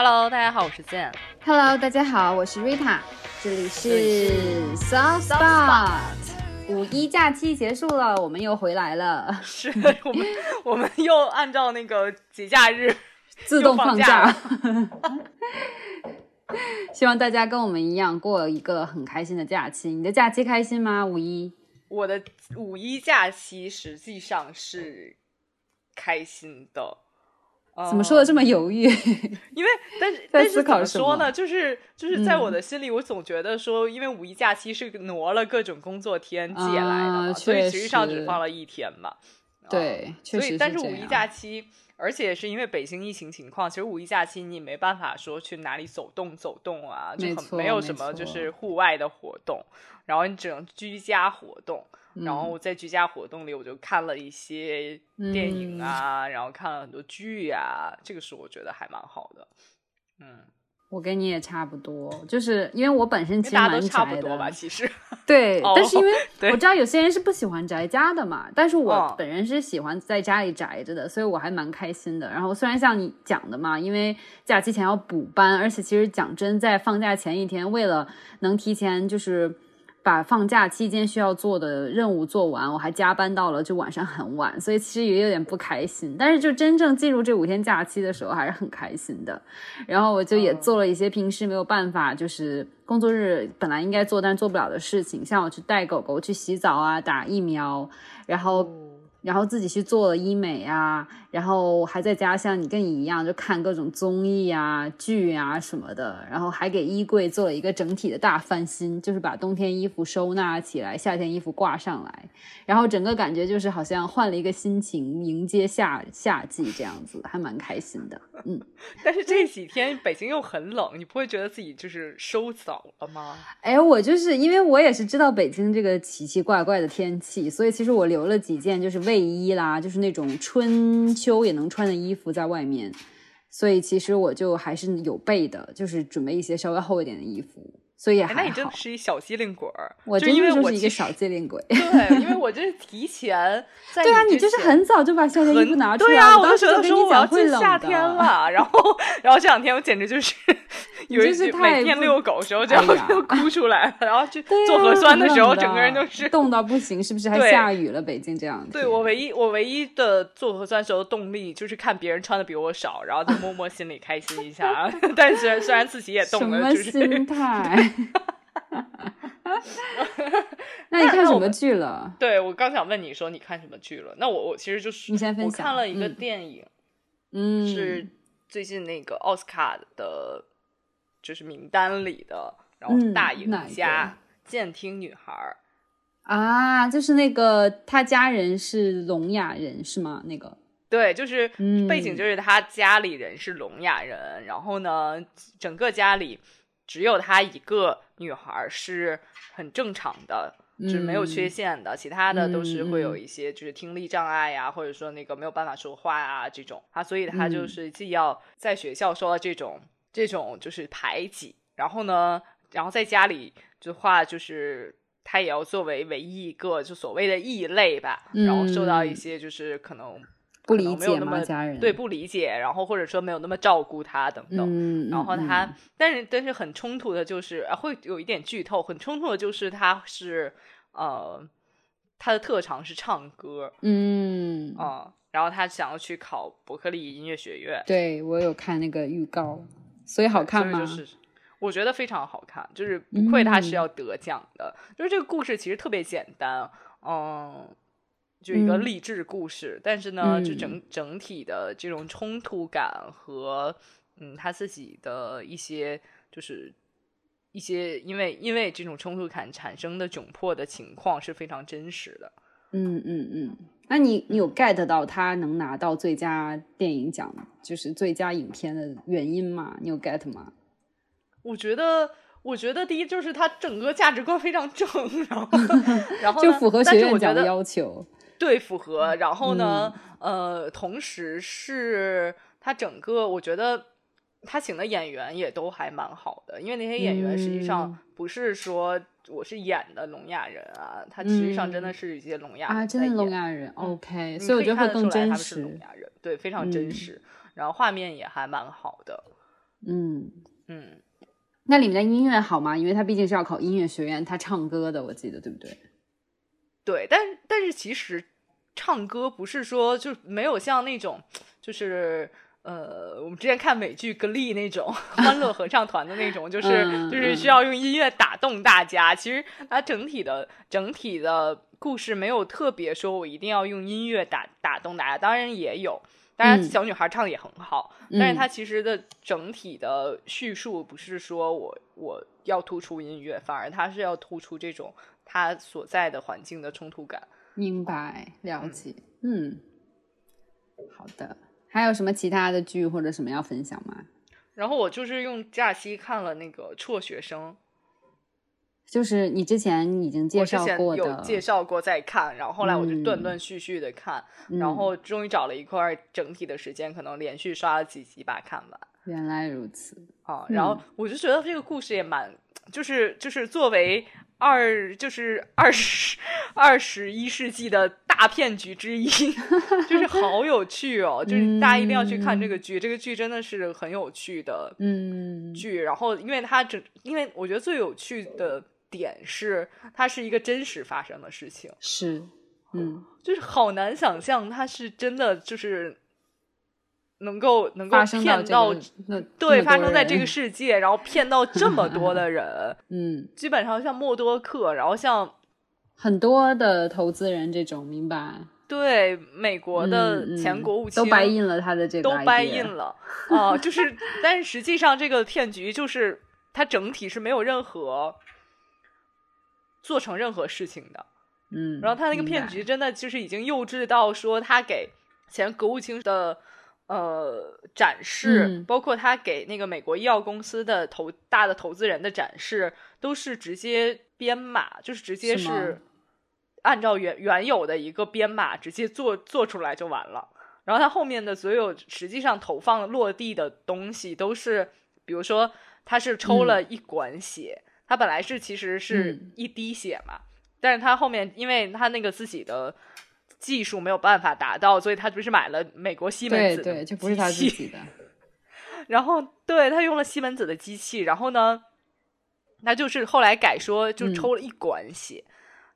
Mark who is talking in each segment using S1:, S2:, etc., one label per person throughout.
S1: Hello，大家好，我是健。
S2: Hello，大家好，我是 Rita，这里是 Soft Spot。五一假期结束了，我们又回来了，
S1: 是我们我们又按照那个节假日
S2: 自动
S1: 放
S2: 假。希望大家跟我们一样过一个很开心的假期。你的假期开心吗？五一？
S1: 我的五一假期实际上是开心的。
S2: 怎么说的这么犹豫？
S1: 因为，但 是，但是怎么说呢？就是就是在我的心里，我总觉得说，因为五一假期是挪了各种工作天借来的嘛，
S2: 啊、
S1: 所以实际上只放了一天嘛。
S2: 对，
S1: 所以但是五一假期，而且是因为北京疫情情况，其实五一假期你没办法说去哪里走动走动啊，就很没有什么就是户外的活动，然后你只能居家活动。然后在居家活动里，我就看了一些电影啊，
S2: 嗯、
S1: 然后看了很多剧啊，这个是我觉得还蛮好的。嗯，
S2: 我跟你也差不多，就是因为我本身其实
S1: 大家都差不多吧，其实。
S2: 对，
S1: 哦、
S2: 但是因为我知道有些人是不喜欢宅家的嘛，但是我本人是喜欢在家里宅着的，
S1: 哦、
S2: 所以我还蛮开心的。然后虽然像你讲的嘛，因为假期前要补班，而且其实讲真，在放假前一天，为了能提前就是。把放假期间需要做的任务做完，我还加班到了就晚上很晚，所以其实也有点不开心。但是就真正进入这五天假期的时候，还是很开心的。然后我就也做了一些平时没有办法，就是工作日本来应该做但做不了的事情，像我去带狗狗去洗澡啊、打疫苗，然后。然后自己去做了医美啊，然后还在家像你跟你一样，就看各种综艺啊、剧啊什么的，然后还给衣柜做了一个整体的大翻新，就是把冬天衣服收纳起来，夏天衣服挂上来，然后整个感觉就是好像换了一个心情迎接夏夏季这样子，还蛮开心的。嗯，
S1: 但是这几天北京又很冷，你不会觉得自己就是收早了吗？
S2: 哎，我就是因为我也是知道北京这个奇奇怪怪的天气，所以其实我留了几件就是卫衣啦，就是那种春秋也能穿的衣服在外面，所以其实我就还是有备的，就是准备一些稍微厚一点的衣服，所以也还好。
S1: 那你真的是一小机灵鬼儿，
S2: 我真的就是一个小机灵鬼。
S1: 对，因为我就是提前 在
S2: 对啊，你就是很早就把夏天衣服拿出来，
S1: 对啊，我
S2: 就
S1: 觉得说我要进夏
S2: 天
S1: 了，然后然后这两天我简直就是 有一
S2: 就是
S1: 每天遛狗时候就要就哭出来了，然后去
S2: 啊
S1: 做核酸的时候，整个人就是
S2: 冻到不行，是不是？还下雨了，北京这样。
S1: 对我唯一我唯一的做核酸时候的动力就是看别人穿的比我少，然后就默默心里开心一下。但是虽然自己也冻了，就是
S2: 心态？那你看什么剧了？
S1: 对我刚想问你说你看什么剧了？那我我其实就是
S2: 你先分
S1: 享。我看了一个电影，
S2: 嗯，
S1: 是最近那个奥斯卡的，就是名单里的，然后大赢家《监听女孩》
S2: 啊，就是那个他家人是聋哑人是吗？那个
S1: 对，就是
S2: 嗯
S1: 背景就是他家里人是聋哑人，然后呢，整个家里只有他一个女孩是很正常的。就是没有缺陷的，其他的都是会有一些就是听力障碍呀、啊，或者说那个没有办法说话啊这种啊，所以他就是既要在学校受到这种这种就是排挤，然后呢，然后在家里的话就是他也要作为唯一一个就所谓的异类吧，然后受到一些就是可能
S2: 不理解
S1: 吗？
S2: 家人
S1: 对不理解，然后或者说没有那么照顾他等等，
S2: 嗯、
S1: 然后他但是但是很冲突的就是啊会有一点剧透，很冲突的就是他是。呃，他的特长是唱歌，
S2: 嗯
S1: 然后他想要去考伯克利音乐学院。
S2: 对我有看那个预告，所以好看吗？
S1: 就是我觉得非常好看，就是不愧他是要得奖的。嗯、就是这个故事其实特别简单，嗯，就一个励志故事，
S2: 嗯、
S1: 但是呢，就整整体的这种冲突感和嗯他自己的一些就是。一些因为因为这种冲突感产生的窘迫的情况是非常真实的。
S2: 嗯嗯嗯，那你你有 get 到他能拿到最佳电影奖，就是最佳影片的原因吗？你有 get 吗？
S1: 我觉得，我觉得第一就是他整个价值观非常正，然后 然后
S2: 就符合学院奖的要求。
S1: 对，符合。然后呢，
S2: 嗯、
S1: 呃，同时是他整个，我觉得。他请的演员也都还蛮好的，因为那些演员实际上不是说我是演的聋哑人啊，他实际上真的是一些聋哑人
S2: 啊，真的聋哑人。OK，所以我觉得会更真实。
S1: 聋哑人对，非常真实，然后画面也还蛮好的。
S2: 嗯
S1: 嗯，
S2: 那里面的音乐好吗？因为他毕竟是要考音乐学院，他唱歌的，我记得对不对？
S1: 对，但但是其实唱歌不是说就没有像那种就是。呃，我们之前看美剧《Glee》那种 欢乐合唱团的那种，就是
S2: 嗯
S1: 就是需要用音乐打动大家。其实它整体的整体的故事没有特别说我一定要用音乐打打动大家，当然也有，当然
S2: 嗯
S1: 小女孩唱的也很好，
S2: 嗯
S1: 但是它其实的整体的叙述不是说我我要突出音乐，反而它是要突出这种它所在的环境的冲突感。
S2: 明白，了解。嗯，好的。还有什么其他的剧或者什么要分享吗？
S1: 然后我就是用假期看了那个《辍学生》，
S2: 就是你之前已经介绍过的，
S1: 有介绍过再看，然后后来我就断
S2: 嗯
S1: 断续续的看，
S2: 嗯
S1: 然后终于找了一块整体的时间，可能连续刷了几集吧看完
S2: 原来如此。
S1: 啊。
S2: 嗯
S1: 然后我就觉得这个故事也蛮，就是就是作为二就是二十二十一世纪的大骗局之一，就是好有趣哦，就是大家一定要去看这个剧，这个剧真的是很有趣的
S2: 嗯
S1: 剧。然后因为它整，因为我觉得最有趣的点是它是一个真实发生的事情。
S2: 是，嗯，
S1: 就是好难想象，它是真的就是能够能够骗到，
S2: 这个
S1: 对，发生在这个世界，然后骗到这么多的人，
S2: 嗯，
S1: 基本上像默多克，然后像
S2: 很多的投资人这种明白，
S1: 对美国的前国务卿、
S2: 都掰印了他的这个
S1: 都掰印了。啊、就是，但是实际上这个骗局就是它整体是没有任何做成任何事情的。
S2: 嗯，
S1: 然后他那个骗局真的就是已经幼稚到说，他给前国务卿的呃展示，
S2: 嗯。
S1: 包括他给那个美国医药公司的投大的投资人的展示，都是直接编码，就是直接
S2: 是
S1: 按照原原有的一个编码直接做做出来就完了。然后他后面的所有实际上投放落地的东西都是，比如说他是抽了一管血，他本来是其实是
S2: 嗯。
S1: 一滴血嘛，但是他后面因为他那个自己的技术没有办法达到，所以他不是买了美国西门子的
S2: 对对，就不是他自
S1: 机器
S2: 己的，
S1: 然后对他用了西门子的机器，然后呢，他就是后来改说就
S2: 嗯。
S1: 抽了一管血，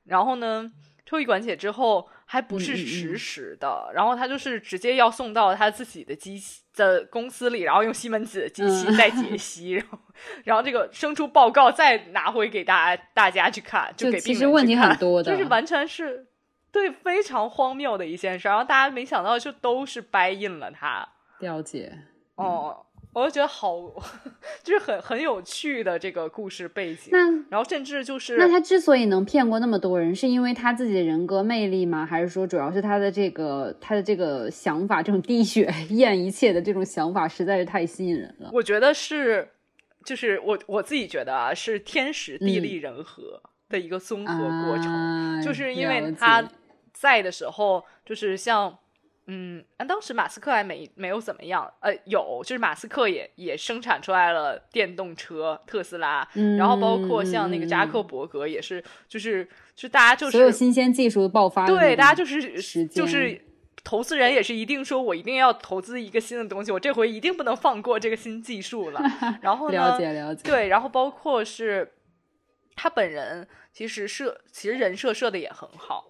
S1: 然后呢抽一管血之后还不是实
S2: 嗯
S1: 时的，然后他就是直接要送到他自己的机器的公司里，然后用西门子的机器
S2: 嗯。
S1: 再解析，然后然后这个生出报告再拿回给大家大家去看，
S2: 就
S1: 给病人
S2: 其实问题很多的，
S1: 就是完全是对非常荒谬的一件事，然后大家没想到就都是掰印了他。
S2: 了解，
S1: 哦，我就觉得好，就是很很有趣的这个故事背景。
S2: 那
S1: 然后甚至就是
S2: 那他之所以能骗过那么多人，是因为他自己的人格魅力吗？还是说主要是他的这个他的这个想法，这种滴血 验一切的这种想法实在是太吸引人了？
S1: 我觉得是，就是我我自己觉得啊，是天时地利人和的一个综合过程。
S2: 嗯啊
S1: 就是因为他
S2: 解
S1: 在的时候，就是像。嗯，啊当时马斯克还没没有怎么样，呃，有，就是马斯克也也生产出来了电动车特斯拉，然后包括像那个扎克
S2: 嗯
S1: 伯格也是，就是就大家就是
S2: 所有新鲜技术爆发
S1: 对，大家就是就是投资人也是一定说，我一定要投资一个新的东西，我这回一定不能放过这个新技术了。然后呢，
S2: 了解了解，
S1: 对，然后包括是他本人其实设其实人设设的也很好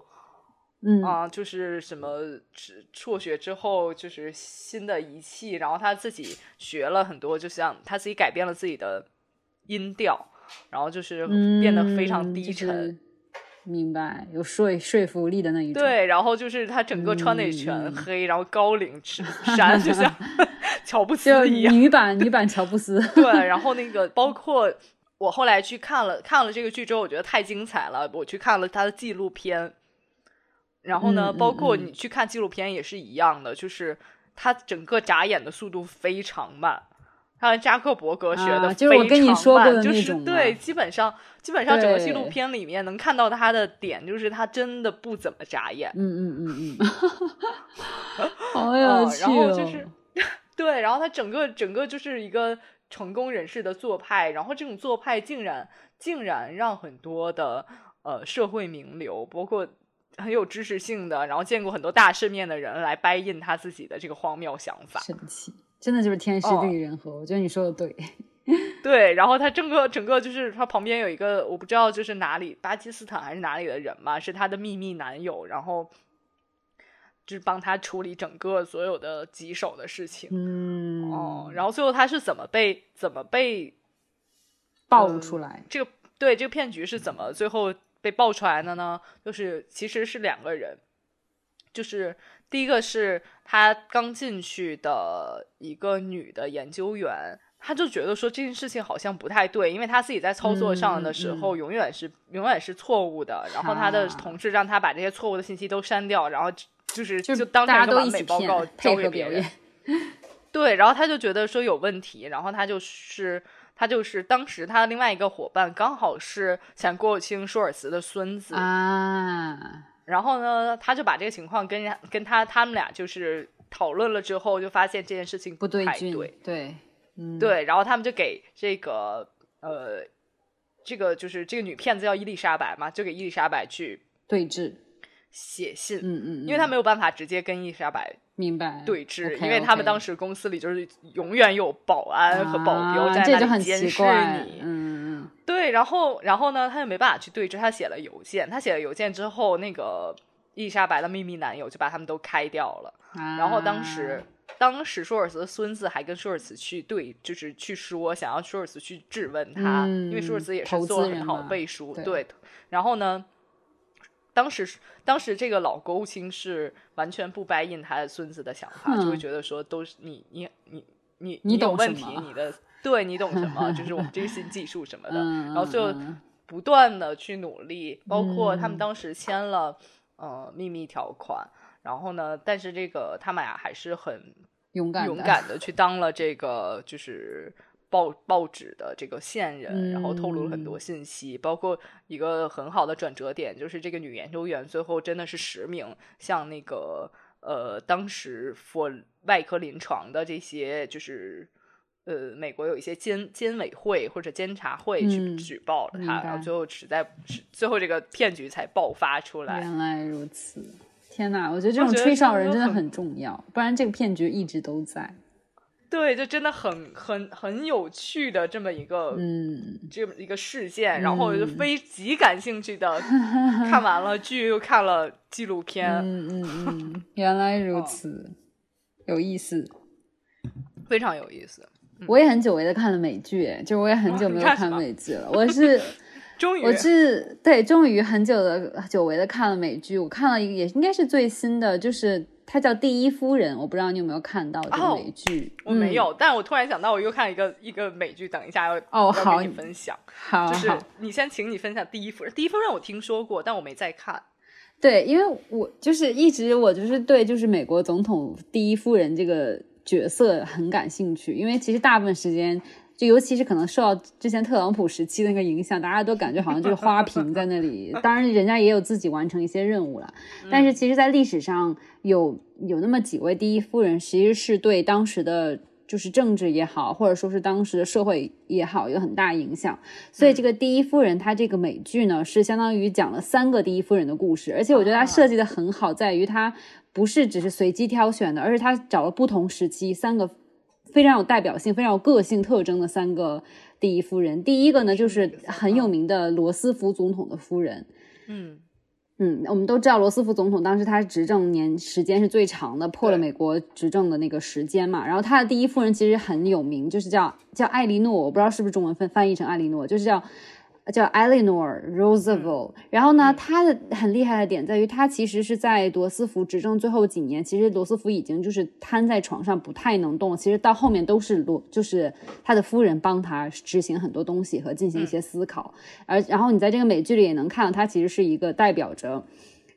S2: 嗯
S1: 啊、就是什么辍辍学之后就是新的仪器，然后他自己学了很多，就像他自己改变了自己的音调，然后就是变得非常
S2: 嗯
S1: 低沉。
S2: 就是明白，有说说服力的那一种。
S1: 对，然后就是他整个穿的也全
S2: 嗯
S1: 黑，然后高领衬衫，就像 乔布
S2: 就
S1: 斯一样。
S2: 女版女版乔布斯。
S1: 对，然后那个包括我后来去看了看了这个剧之后，我觉得太精彩了，我去看了他的纪录片。然后呢，包括
S2: 嗯
S1: 你去看纪录片也是一样的，就是他整个眨眼的速度非常慢。他扎克伯格学的、
S2: 啊就是我跟你说过的
S1: 对，基本上基本上整个纪录片里面能看到他的点，就是他真的不怎么眨眼。
S2: 嗯嗯嗯嗯，好有
S1: 嗯，
S2: 趣
S1: 然后
S2: 哦。
S1: 就 是对，然后他整个整个就是一个成功人士的做派，然后这种做派竟然竟然让很多的呃社会名流，包括很有知识性的，然后见过很多大世面的人来掰印他自己的这个荒谬想法。
S2: 神奇，真的就是天时地利人和。我觉得你说的对。
S1: 对，然后他整个整个就是他旁边有一个我不知道就是哪里巴基斯坦还是哪里的人嘛，是他的秘密男友，然后就是帮他处理整个所有的棘手的事情。
S2: 嗯
S1: 哦，然后最后他是怎么被怎么被
S2: 暴露出来？
S1: 这个对这个骗局是怎么最后被爆出来的呢？就是其实是两个人，就是第一个是他刚进去的一个女的研究员。他就觉得说这件事情好像不太对，因为他自己在操作上的时候永远是永远是错误的。然后他的同事让他把这些错误的信息都删掉，然后就是就当成一个完美报告交给别人。对，然后他就觉得说有问题，然后他就是他就是当时他的另外一个伙伴刚好是前国务卿舒尔茨的孙子
S2: 啊。
S1: 然后呢，他就把这个情况跟跟他他们俩就是讨论了之后，就发现这件事情
S2: 不对
S1: 劲。
S2: 对。
S1: 对，然后他们就给这个呃，这个就是这个女骗子叫伊丽莎白嘛，就给伊丽莎白去
S2: 对峙
S1: 写信，
S2: 嗯嗯，
S1: 因为他没有办法直接跟伊丽莎白
S2: 明白
S1: 对峙，
S2: 因
S1: 为他们当时公司里就是永远有保安和保镖在那里监视
S2: 你，
S1: 对，然后然后呢，他就没办法去对峙，他写了邮件，他写了邮件之后，那个伊丽莎白的秘密男友就把他们都开掉了，然后当时。当时舒尔茨的孙子还跟舒尔茨去对，就是去说想要舒尔茨去质问他，因为舒尔茨也是做了很好背书，对。然后呢，当时当时这个老国务卿是完全不掰应他的孙子的想法，就会觉得说都是你你你你
S2: 你
S1: 有问题，你的对你懂什么？就是我们这个新技术什么的。然后最后不断的去努力，包括他们当时签了呃秘密条款，然后呢，但是这个他们俩还是很。
S2: 勇敢
S1: 勇敢的去当了这个就是报报纸的这个线人，然后透露了很多信息，包括一个很好的转折点，就是这个女研究员最后真的是实名向那个呃当时 for 外科临床的这些就是呃美国有一些监监委会或者监察会去举报了他，然后最后实在最后这个骗局才爆发出来。
S2: 原来如此。天呐，我觉得这种吹哨人真的很重要，不然这个骗局一直都在。
S1: 对，就真的很很很有趣的这么一个
S2: 嗯，
S1: 这么一个事件，然后我就非极感兴趣的 看完了剧，又看了纪录片。
S2: 嗯嗯嗯，原来如此，有意思，
S1: 非常有意思。
S2: 我也很久违的看了美剧，就我也很久没有 看美剧了，我是终于。我是对，终于很久的久违的看了美剧，我看了一个也应该是最新的，就是它叫《第一夫人》，我不知道你有没有看到这个美剧。
S1: 我没有，但我突然想到，我又看一个一个美剧，等一下要
S2: 哦，好，
S1: 跟你分享。
S2: 好，
S1: 就是你先，请你分享《第一夫人》。《第一夫人》我听说过，但我没再看。
S2: 对，因为我就是一直我就是对就是美国总统第一夫人这个角色很感兴趣，因为其实大部分时间。就尤其是可能受到之前特朗普时期那个影响，大家都感觉好像就是花瓶在那里。当然，人家也有自己完成一些任务了。但是，其实，在历史上有有那么几位第一夫人，其实是对当时的就是政治也好，或者说是当时的社会也好，有很大影响。所以，这个第一夫人她这个美剧呢，是相当于讲了三个第一夫人的故事。而且，我觉得它设计的很好，在于它不是只是随机挑选的，而是它找了不同时期三个。非常有代表性、非常有个性特征的三个第一夫人。第一个呢，就是很有名的罗斯福总统的夫人。
S1: 嗯
S2: 嗯，我们都知道罗斯福总统当时他执政年时间是最长的，破了美国执政的那个时间嘛。然后他的第一夫人其实很有名，就是叫叫艾莉诺，我不知道是不是中文翻翻译成艾莉诺，就是叫。叫 Eleanor Roosevelt，然后呢，他的很厉害的点在于，他其实是在罗斯福执政最后几年，其实罗斯福已经就是瘫在床上不太能动，其实到后面都是罗就是他的夫人帮他执行很多东西和进行一些思考，而然后你在这个美剧里也能看到，他其实是一个代表着。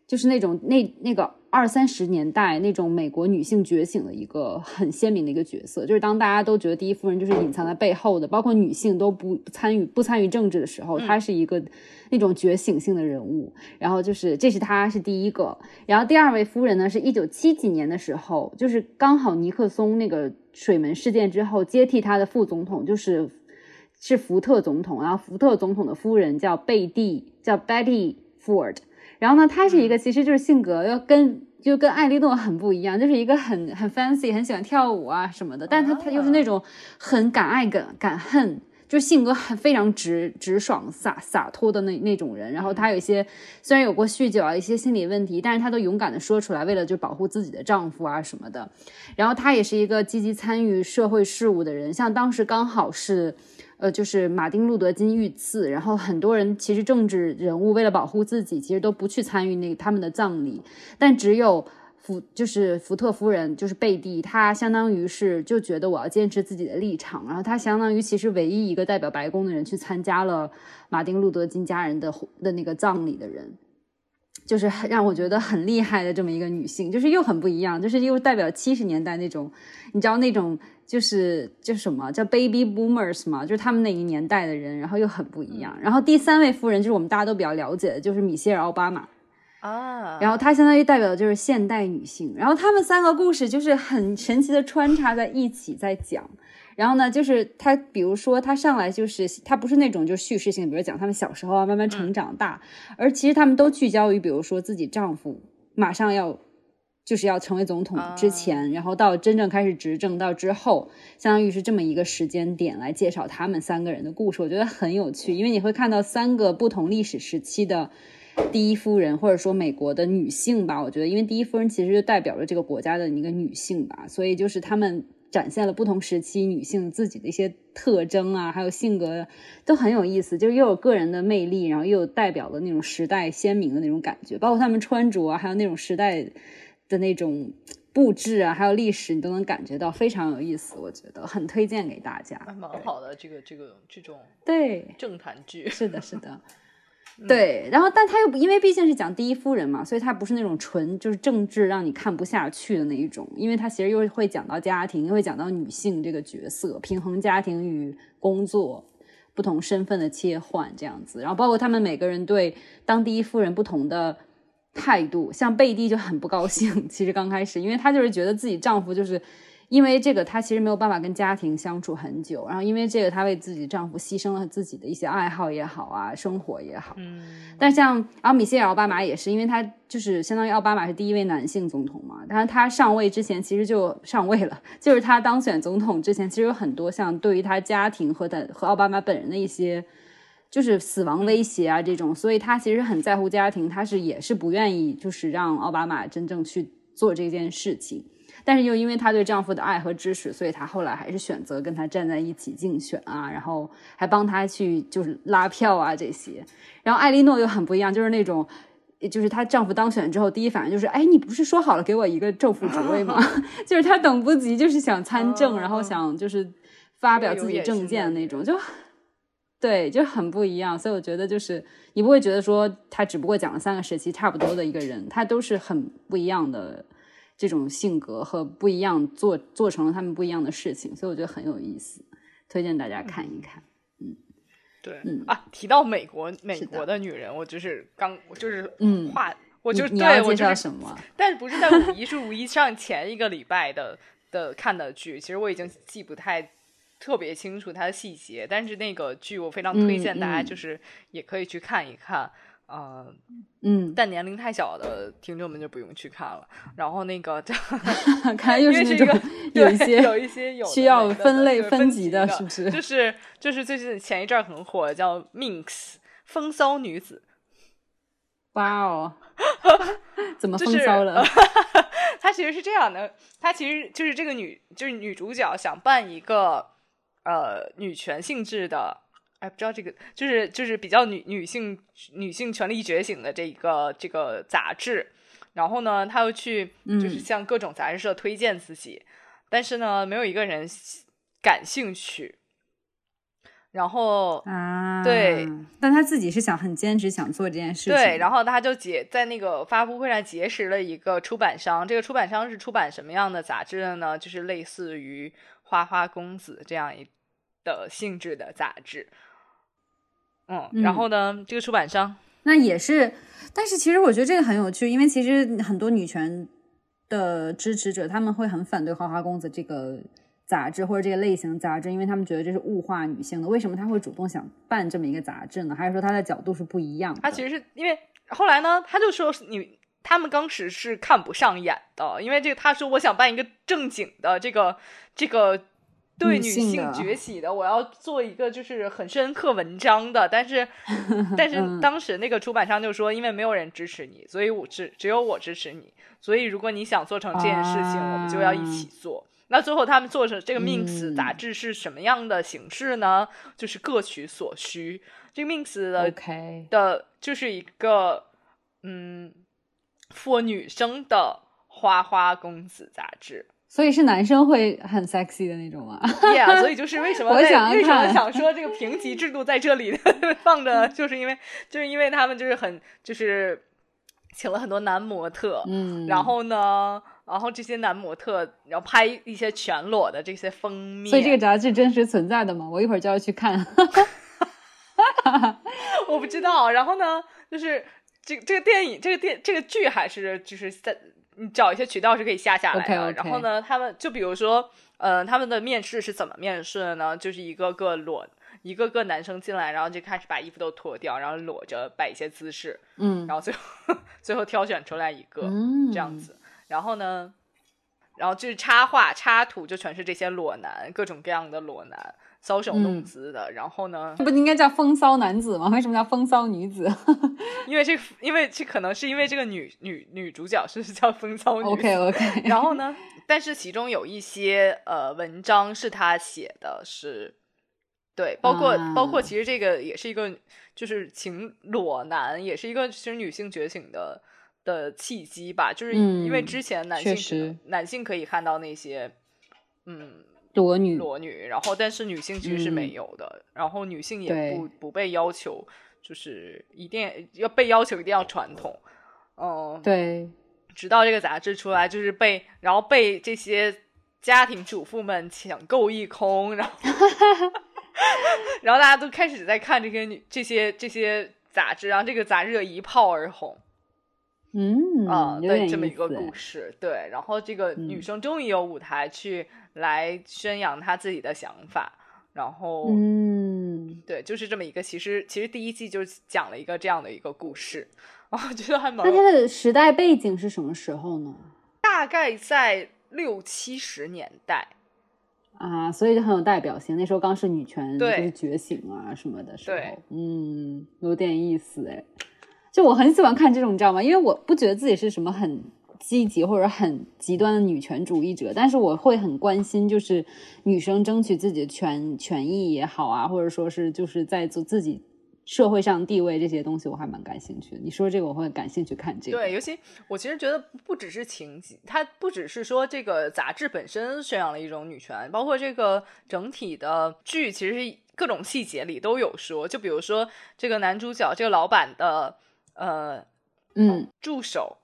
S2: 就是那种那那个二三十年代那种美国女性觉醒的一个很鲜明的一个角色，就是当大家都觉得第一夫人就是隐藏在背后的，包括女性都不参与不参与政治的时候，她是一个那种觉醒性的人物。然后就是这是她是第一个，然后第二位夫人呢，是一九七几年的时候，就是刚好尼克松那个水门事件之后接替他的副总统就是是福特总统，然后福特总统的夫人叫贝蒂，叫 Betty Ford。然后呢，他是一个其实就是性格要跟就跟艾莉诺很不一样，就是一个很很 fancy，很喜欢跳舞啊什么的，但是他他又是那种很敢爱敢敢恨。就性格很非常直直爽洒洒脱的那那种人，然后她有一些虽然有过酗酒啊一些心理问题，但是她都勇敢的说出来，为了就保护自己的丈夫啊什么的。然后她也是一个积极参与社会事务的人，像当时刚好是，呃，就是马丁路德金遇刺，然后很多人其实政治人物为了保护自己，其实都不去参与那他们的葬礼，但只有。福就是福特夫人，就是贝蒂，她相当于是就觉得我要坚持自己的立场，然后她相当于其实唯一一个代表白宫的人去参加了马丁路德金家人的的那个葬礼的人，就是让我觉得很厉害的这么一个女性，就是又很不一样，就是又代表七十年代那种，你知道那种就是叫什么叫 baby boomers 嘛，就是他们那一年代的人，然后又很不一样。然后第三位夫人就是我们大家都比较了解的，就是米歇尔奥巴马。
S1: 啊，
S2: 然后她相当于代表的就是现代女性，然后他们三个故事就是很神奇的穿插在一起在讲，然后呢，就是她比如说她上来就是她不是那种就叙事性，比如讲他们小时候啊慢慢成长大，而其实他们都聚焦于比如说自己丈夫马上要就是要成为总统之前，然后到真正开始执政到之后，相当于是这么一个时间点来介绍他们三个人的故事，我觉得很有趣，因为你会看到三个不同历史时期的。第一夫人，或者说美国的女性吧，我觉得，因为第一夫人其实就代表了这个国家的一个女性吧，所以就是他们展现了不同时期女性自己的一些特征啊，还有性格都很有意思，就是又有个人的魅力，然后又有代表了那种时代鲜明的那种感觉，包括他们穿着啊，还有那种时代的那种布置啊，还有历史，你都能感觉到非常有意思，我觉得很推荐给大家。
S1: 蛮好的，这个这个这种
S2: 对
S1: 政坛剧，
S2: 是的，是的。对，然后但他又因为毕竟是讲第一夫人嘛，所以他不是那种纯就是政治让你看不下去的那一种，因为他其实又会讲到家庭，又会讲到女性这个角色，平衡家庭与工作不同身份的切换这样子，然后包括他们每个人对当第一夫人不同的态度，像贝蒂就很不高兴，其实刚开始，因为她就是觉得自己丈夫就是。因为这个，她其实没有办法跟家庭相处很久。然后，因为这个，她为自己丈夫牺牲了自己的一些爱好也好啊，生活也好。
S1: 嗯。
S2: 但像，然后米歇尔奥巴马也是，因为他就是相当于奥巴马是第一位男性总统嘛。但是他上位之前其实就上位了，就是他当选总统之前，其实有很多像对于他家庭和他和奥巴马本人的一些，就是死亡威胁啊这种。所以他其实很在乎家庭，他是也是不愿意就是让奥巴马真正去做这件事情。但是又因为她对丈夫的爱和支持，所以她后来还是选择跟他站在一起竞选啊，然后还帮他去就是拉票啊这些。然后艾莉诺又很不一样，就是那种，就是她丈夫当选之后，第一反应就是，哎，你不是说好了给我一个政府职位吗？就是她等不及，就是想参政，然后想就是发表自己政见那种，就对，就很不一样。所以我觉得就是你不会觉得说他只不过讲了三个时期差不多的一个人，他都是很不一样的。这种性格和不一样，做做成了他们不一样的事情，所以我觉得很有意思，推荐大家看一看。嗯，
S1: 对，嗯啊，提到美国，美国的女人，我就是刚，就是嗯，话，我就对我
S2: 介绍什么？
S1: 但是不是在五一，是五一上前一个礼拜的的看的剧，其实我已经记不太特别清楚它的细节，但是那个剧我非常推荐大家，就是也可以去看一看。呃，
S2: 嗯，
S1: 但年龄太小的听众们就不用去看了。然后那个，
S2: 看又是那种
S1: 有
S2: 一些
S1: 有一些有
S2: 需要分类
S1: 分
S2: 级
S1: 的，
S2: 是不是？
S1: 就是就是最近前一阵很火叫 Minx 风骚女子。
S2: 哇哦，怎么风骚了？
S1: 她其实是这样的，她其实就是这个女，就是女主角想办一个呃女权性质的。哎，不知道这个就是就是比较女女性女性权利觉醒的这一个这个杂志，然后呢，他又去就是向各种杂志社推荐自己，但是呢，没有一个人感兴趣。然后
S2: 啊，
S1: 对，
S2: 但他自己是想很坚持想做这件事情。
S1: 对，然后他就结在那个发布会上结识了一个出版商，这个出版商是出版什么样的杂志的呢？就是类似于《花花公子》这样一的性质的杂志。嗯，然后呢？这个出版商
S2: 那也是，但是其实我觉得这个很有趣，因为其实很多女权的支持者他们会很反对《花花公子》这个杂志或者这个类型杂志，因为他们觉得这是物化女性的。为什么他会主动想办这么一个杂志呢？还是说他的角度是不一样？
S1: 他其实是因为后来呢，他就说你。他们当时是看不上眼的，因为这个他说我想办一个正经的这个这个对女性崛起的，我要做一个就是很深刻文章的，但是 但是当时那个出版商就说，因为没有人支持你，所以我只只有我支持你，所以如果你想做成这件事情，我们就要一起做。那最后他们做成这个《Minx》杂志是什么样的形式呢？就是各取所需。这个《Minx》的的就是一个嗯，for 女生的花花公子杂志，
S2: 所以是男生会很 sexy 的那种吗
S1: ？Yeah，所以就是为什么为什么想说这个评级制度在这里 放着，就是因为就是因为他们就是很就是请了很多男模特，嗯，然后呢。然后这些男模特，然后拍一些全裸的这些封面，
S2: 所以这个杂志真实存在的吗？我一会儿就要去看。
S1: 我不知道。然后呢，就是这这个电影、这个电、这个剧还是就是在你找一些渠道是可以下下来的。然后呢，他们就比如说，呃，他们的面试是怎么面试的呢？就是一个个裸，一个个男生进来，然后就开始把衣服都脱掉，然后裸着摆一些姿势，嗯，然后最后 最后挑选出来一个这样子。然后呢，然后就是插画、插图，就全是这些裸男，各种各样的裸男，搔首弄姿的。然后呢，
S2: 不应该叫风骚男子吗？为什么叫风骚女子？
S1: 因为这，因为这可能是因为这个女女女主角是叫风骚女。
S2: OK OK。
S1: 然后呢，但是其中有一些呃文章是他写的，是对，包括包括其实这个也是一个，就是情裸男，也是一个其实女性觉醒的。的契机吧，就是因为之前男性男性可以看到那些，嗯，
S2: 裸女
S1: 裸女，然后但是女性其实是没有的，然后女性也不不被要求，就是一定要被要求一定要传统，嗯，
S2: 对，
S1: 直到这个杂志出来，就是被然后被这些家庭主妇们抢购一空，然后 然后大家都开始在看这些女这些这些杂志，然后这个杂志一炮而红。
S2: 嗯
S1: 啊，对，这么一个故事，对，然后这个女生终于有舞台去来宣扬她自己的想法，然后，
S2: 嗯，
S1: 对，就是这么一个，其实其实第一季就讲了一个这样的一个故事，我觉得还蛮。
S2: 那它的时代背景是什么时候呢？
S1: 大概在六七十年代
S2: 啊，所以就很有代表性。那时候刚是女权就是觉醒啊什么的时候，嗯，有点意思哎。就我很喜欢看这种，你知道吗？因为我不觉得自己是什么很积极或者很极端的女权主义者，但是我会很关心，就是女生争取自己的权权益也好啊，或者说是就是在做自己社会上地位这些东西，我还蛮感兴趣的。你说这个，我会感兴趣看这个。
S1: 对，尤其我其实觉得不只是情节，它不只是说这个杂志本身宣扬了一种女权，包括这个整体的剧，其实各种细节里都有说。就比如说这个男主角，这个老板的。呃，
S2: 嗯，
S1: 助手，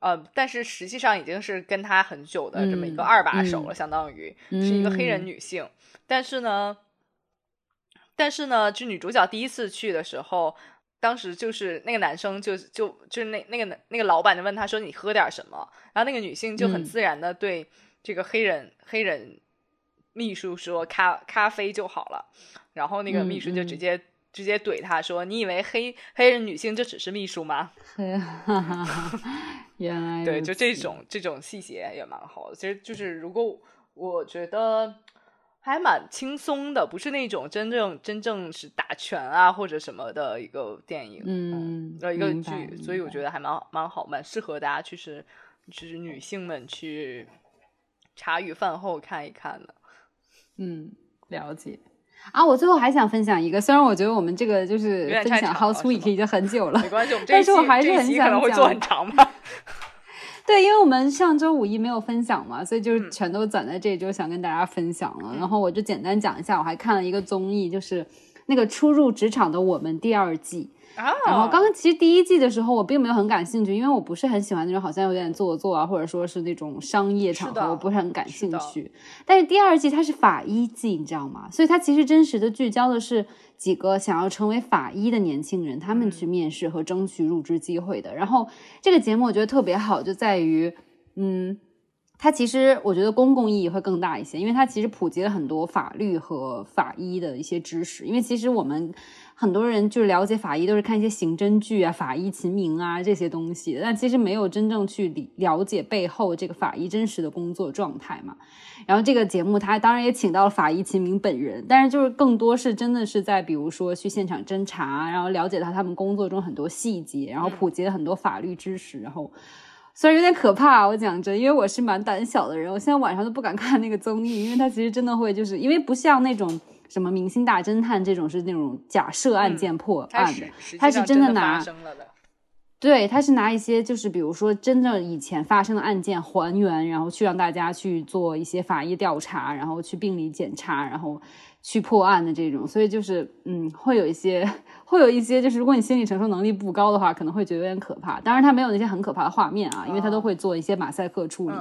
S1: 呃，但是实际上已经是跟他很久的这么一个二把手了，相当于是一个黑人女性。但是呢，但是呢，就女主角第一次去的时候，当时就是那个男生就就就是那那个那个老板就问他说：“你喝点什么？”然后那个女性就很自然的对这个黑人黑人秘书说：“咖咖啡就好了。”然后那个秘书就直接。直接怼他说：“你以为黑黑人女性就只是秘书吗？”
S2: 原来
S1: 对，就这种这种细节也蛮好的。其实就是如果我觉得还蛮轻松的，不是那种真正真正是打拳啊或者什么的一个电影，
S2: 嗯，
S1: 呃，一个剧，所以我觉得还蛮蛮好，蛮适合大家去是就是女性们去茶余饭后看一看的。
S2: 嗯，了解。啊，我最后还想分享一个，虽然我觉得我们这个就是分享 House Week 已经很久了，
S1: 没关系，我们
S2: 但是我还是很想讲。
S1: 会做很长吧？
S2: 对，因为我们上周五一没有分享嘛，所以就是全都攒在这周想跟大家分享了。然后我就简单讲一下，我还看了一个综艺，就是那个初入职场的我们第二季。然后刚刚其实第一季的时候我并没有很感兴趣，因为我不是很喜欢那种好像有点做作啊，或者说是那种商业场合，我不是很感兴趣。但是第二季它是法医季，你知道吗？所以它其实真实的聚焦的是几个想要成为法医的年轻人，他们去面试和争取入职机会的。然后这个节目我觉得特别好，就在于，嗯。它其实我觉得公共意义会更大一些，因为它其实普及了很多法律和法医的一些知识。因为其实我们很多人就是了解法医都是看一些刑侦剧啊、法医秦明啊这些东西，但其实没有真正去理了解背后这个法医真实的工作状态嘛。然后这个节目他当然也请到了法医秦明本人，但是就是更多是真的是在比如说去现场侦查，然后了解到他们工作中很多细节，然后普及了很多法律知识，然后。虽然有点可怕，我讲真，因为我是蛮胆小的人，我现在晚上都不敢看那个综艺，因为它其实真的会，就是因为不像那种什么《明星大侦探》这种是那种假设案件破案的，他是
S1: 真
S2: 的拿，对，他是拿一些就是比如说真正以前发生的案件还原，然后去让大家去做一些法医调查，然后去病理检查，然后。去破案的这种，所以就是嗯，会有一些，会有一些，就是如果你心理承受能力不高的话，可能会觉得有点可怕。当然，它没有那些很可怕的画面啊，因为它都会做一些马赛克处理。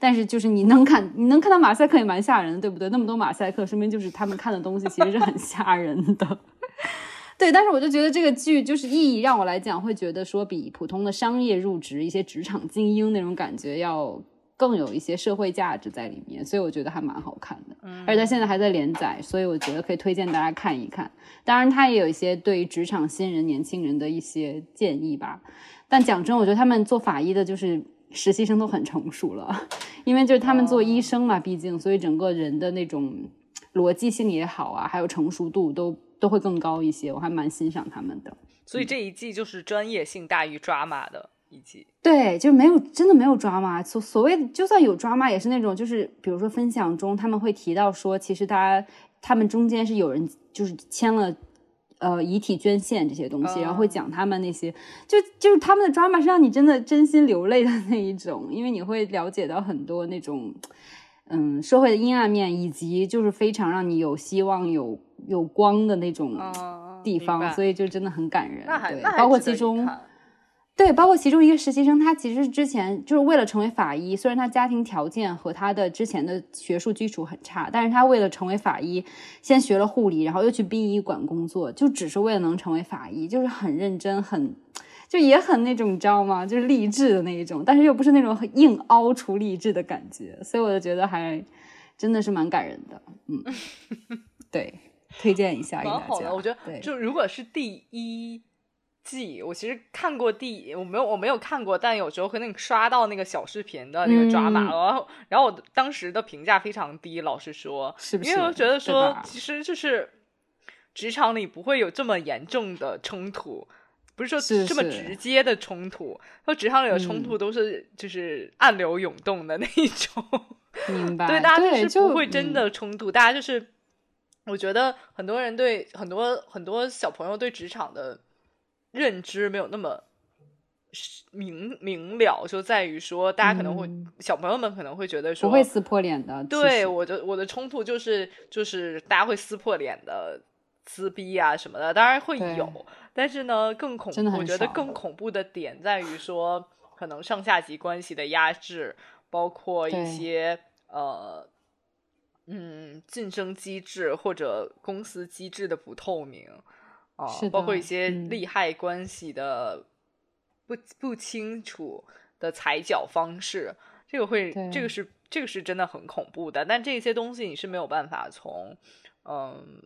S2: 但是就是你能看，你能看到马赛克也蛮吓人的，对不对？那么多马赛克，说明就是他们看的东西其实是很吓人的。对，但是我就觉得这个剧就是意义让我来讲，会觉得说比普通的商业入职一些职场精英那种感觉要。更有一些社会价值在里面，所以我觉得还蛮好看的。嗯，而且它现在还在连载，所以我觉得可以推荐大家看一看。当然，它也有一些对于职场新人、年轻人的一些建议吧。但讲真，我觉得他们做法医的，就是实习生都很成熟了，因为就是他们做医生嘛，毕竟，所以整个人的那种逻辑性也好啊，还有成熟度都都会更高一些。我还蛮欣赏他们的。
S1: 所以这一季就是专业性大于抓马的。
S2: 对，就没有真的没有抓马。所所谓就算有抓马，也是那种就是比如说分享中他们会提到说，其实大家他们中间是有人就是签了呃遗体捐献这些东西，然后会讲他们那些就就是他们的抓马是让你真的真心流泪的那一种，因为你会了解到很多那种嗯社会的阴暗面，以及就是非常让你有希望有有光的那种地方，所以就真的很感人。对，包括其中。对，包括其中一个实习生，他其实之前就是为了成为法医，虽然他家庭条件和他的之前的学术基础很差，但是他为了成为法医，先学了护理，然后又去殡仪馆工作，就只是为了能成为法医，就是很认真，很就也很那种，你知道吗？就是励志的那一种，但是又不是那种硬凹出励志的感觉，所以我就觉得还真的是蛮感人的，嗯，对，推荐一下给大家。
S1: 我觉得，就如果是第一。季我其实看过第我没有我没有看过，但有时候可能刷到那个小视频的那个抓马，然后然后我当时的评价非常低，老实说，因为我觉得说其实就是职场里不会有这么严重的冲突，不是说这么直接的冲突，说职场里的冲突都是就是暗流涌动的那一种，
S2: 明白？
S1: 对，大家就是不会真的冲突，大家就是我觉得很多人对很多很多小朋友对职场的。认知没有那么明明了，就在于说，大家可能会小朋友们可能会觉得说
S2: 不会撕破脸的。
S1: 对，我的我的冲突就是就是大家会撕破脸的撕逼啊什么的，当然会有，但是呢，更恐怖，我觉得更恐怖的点在于说，可能上下级关系的压制，包括一些呃嗯晋升机制或者公司机制的不透明。啊，包括一些利害关系的不不清楚的踩脚方式，这个会，这个是这个是真的很恐怖的。但这些东西你是没有办法从嗯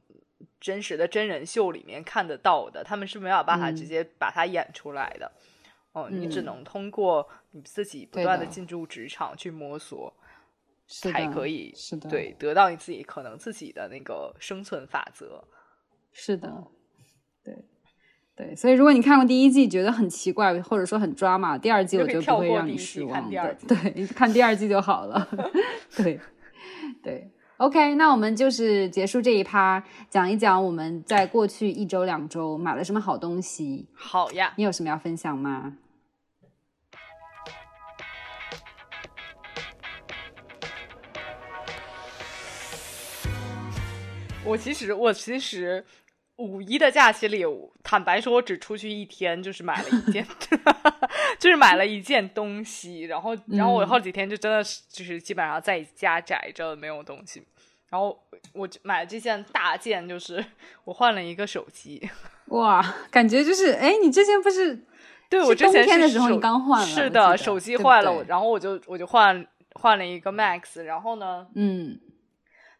S1: 真实的真人秀里面看得到的，他们是没有办法直接把它演出来的。哦，你只能通过你自己不断的进入职场去摸索，才可以
S2: 是的，
S1: 对，得到你自己可能自己的那个生存法则。
S2: 是的。对，对，所以如果你看过第一季觉得很奇怪，或者说很抓马，第二季我就不会让你失望的。对，你看第二季就好了。对，对，OK，那我们就是结束这一趴，讲一讲我们在过去一周两周买了什么好东西。
S1: 好呀，
S2: 你有什么要分享吗？
S1: 我其实，我其实。五一的假期里，坦白说，我只出去一天，就是买了一件，就是买了一件东西。然后，然后我好几天就真的是，就是基本上在家宅着，没有东西。然后我买了这件大件，就是我换了一个手机。
S2: 哇，感觉就是，哎，你之前不是？
S1: 对我之前
S2: 的时候你刚换了，
S1: 是的，手机坏了，然后我就我就换换了一个 Max，然后呢，
S2: 嗯，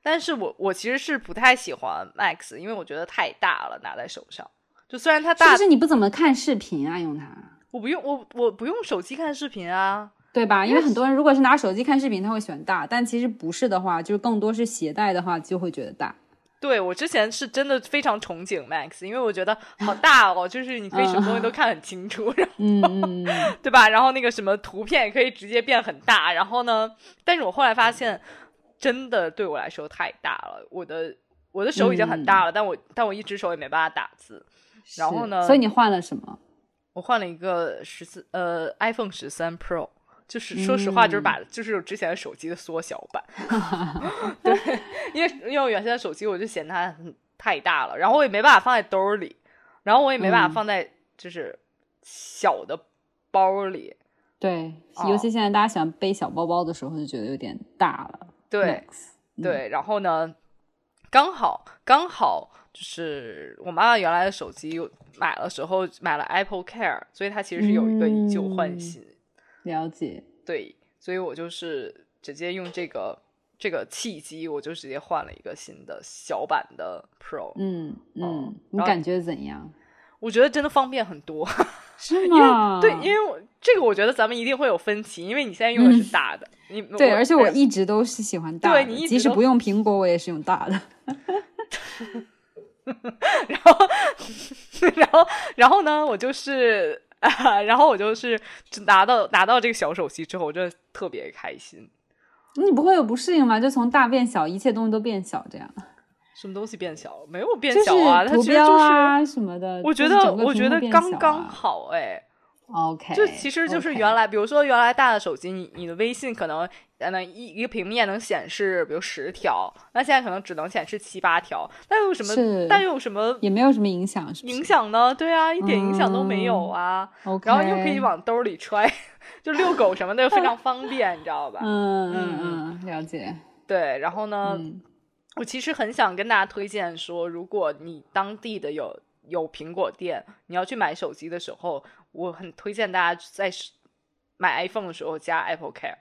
S1: 但是我我其实是不太喜欢 Max，因为我觉得太大了，拿在手上。就虽然它大，
S2: 是不是你不怎么看视频啊？用它？
S1: 我不用，我我不用手机看视频啊。
S2: 对吧？因为很多人如果是拿手机看视频，他会选大，但其实不是的话，就是更多是携带的话，就会觉得大。
S1: 对我之前是真的非常憧憬 Max，因为我觉得好大哦，就是你可以什么东西都看很清楚，
S2: 嗯嗯，
S1: 对吧？然后那个什么图片也可以直接变很大，然后呢，但是我后来发现，真的对我来说太大了，我的我的手已经很大了，但我但我一只手也没办法打字。然后呢？
S2: 所以你换了什么？
S1: 我换了一个十四呃 iPhone 十三 Pro。就是说实话，就是把就是之前的手机的缩小版，对，因为因为我原先的手机我就嫌它太大了，然后我也没办法放在兜里，然后我也没办法放在就是小的包里，
S2: 对，尤其现在大家喜欢背小包包的时候，就觉得有点大了，
S1: 对对，然后呢，刚好刚好就是我妈妈原来的手机买了时候买了 Apple Care，所以它其实是有一个以旧换新。
S2: 了解，
S1: 对，所以我就是直接用这个这个契机，我就直接换了一个新的小版的 Pro。
S2: 嗯嗯，你感觉怎样？
S1: 我觉得真的方便很多，
S2: 是吗？
S1: 对，因为我这个我觉得咱们一定会有分歧，因为你现在用的是大的，你
S2: 对，而且我一直都是喜欢大
S1: 的，你
S2: 即使不用苹果，我也是用大的。
S1: 然后，然后，然后呢？我就是。然后我就是拿到拿到这个小手机之后，我就特别开心。
S2: 你不会有不适应吗？就从大变小，一切东西都变小，这样？
S1: 什么东西变小？没有变小啊，
S2: 图标啊什么的。
S1: 我觉得我觉得刚刚好哎。
S2: OK，
S1: 就其实就是原来，比如说原来大的手机，你你的微信可能能一一个平面能显示，比如十条，那现在可能只能显示七八条，但有什么？但又有什么？
S2: 也没有什么影响，
S1: 影响呢？对啊，一点影响都没有啊。
S2: OK，
S1: 然后又可以往兜里揣，就遛狗什么的非常方便，你知道吧？
S2: 嗯嗯嗯，了解。
S1: 对，然后呢，我其实很想跟大家推荐说，如果你当地的有有苹果店，你要去买手机的时候。我很推荐大家在买 iPhone 的时候加 Apple Care。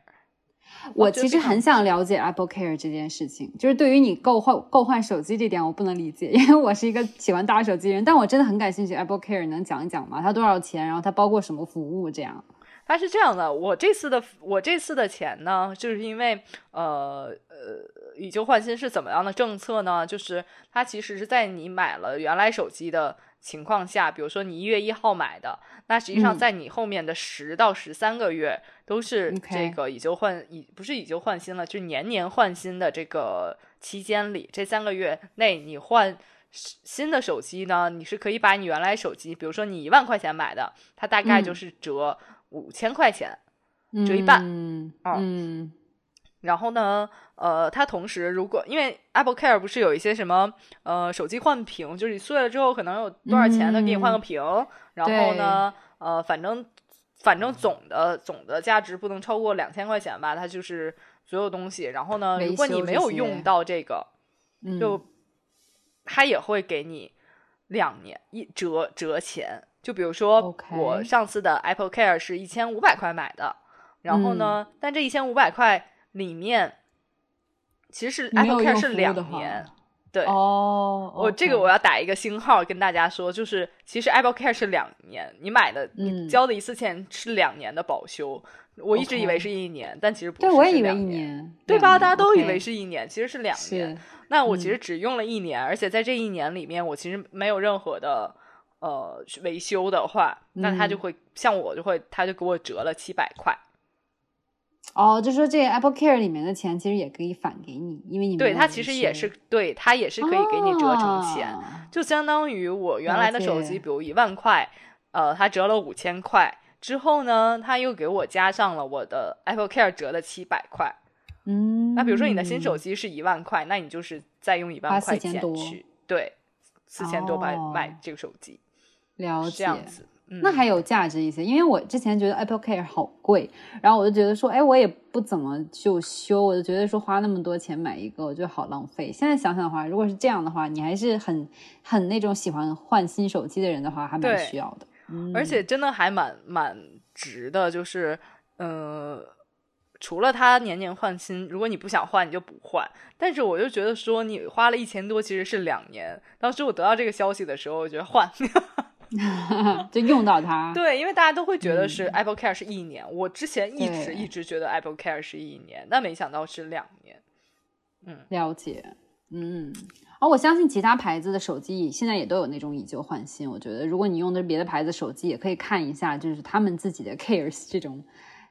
S2: 我其实很想了解 Apple Care 这件事情，就是对于你购换购换手机这点，我不能理解，因为我是一个喜欢大手机人。但我真的很感兴趣，Apple Care 能讲一讲吗？它多少钱？然后它包括什么服务？这样？
S1: 它是这样的，我这次的我这次的钱呢，就是因为呃呃以旧换新是怎么样的政策呢？就是它其实是在你买了原来手机的。情况下，比如说你一月一号买的，那实际上在你后面的十到十三个月都是这个以旧换以不是以旧换新了，就是年年换新的这个期间里，这三个月内你换新的手机呢，你是可以把你原来手机，比如说你一万块钱买的，它大概就是折五千块钱，折一半，
S2: 嗯。
S1: 然后呢，呃，它同时如果因为 Apple Care 不是有一些什么呃手机换屏，就是你碎了之后可能有多少钱能给你换个屏，然后呢，呃，反正反正总的总的价值不能超过两千块钱吧，它就是所有东西。然后呢，如果你没有用到这个，就它也会给你两年一折折钱。就比如说我上次的 Apple Care 是一千五百块买的，然后呢，但这一千五百块。里面其实是 Apple Care 是两年，对
S2: 哦，
S1: 我这个我要打一个星号跟大家说，就是其实 Apple Care 是两年，你买的你交的一次钱是两年的保修，我一直以为是一年，但其实不是，
S2: 对我也以为一年，
S1: 对吧？大家都以为是一年，其实是两年。那我其实只用了一年，而且在这一年里面，我其实没有任何的呃维修的话，那他就会像我就会，他就给我折了七百块。
S2: 哦，就说这个 Apple Care 里面的钱其实也可以返给你，因为你
S1: 对它其实也是对它也是可以给你折成钱，就相当于我原来的手机，比如一万块，呃，它折了五千块之后呢，它又给我加上了我的 Apple Care 折了七百块。
S2: 嗯，
S1: 那比如说你的新手机是一万块，那你就是再用一万块钱去对四千多买买这个手机，
S2: 了解
S1: 这样子。
S2: 那还有价值一些，因为我之前觉得 Apple Care 好贵，然后我就觉得说，哎，我也不怎么就修，我就觉得说花那么多钱买一个，我觉得好浪费。现在想想的话，如果是这样的话，你还是很很那种喜欢换新手机的人的话，还蛮需要的。
S1: 而且真的还蛮蛮值的，就是，呃，除了它年年换新，如果你不想换，你就不换。但是我就觉得说，你花了一千多，其实是两年。当时我得到这个消息的时候，我觉得换，
S2: 就用到它。
S1: 对，因为大家都会觉得是 Apple Care 是一年，我之前一直一直觉得 Apple Care 是一年，但没想到是两年。嗯，
S2: 了解。嗯，而我相信其他牌子的手机现在也都有那种以旧换新。我觉得，如果你用的是别的牌子手机，也可以看一下，就是他们自己的 Cares 这种。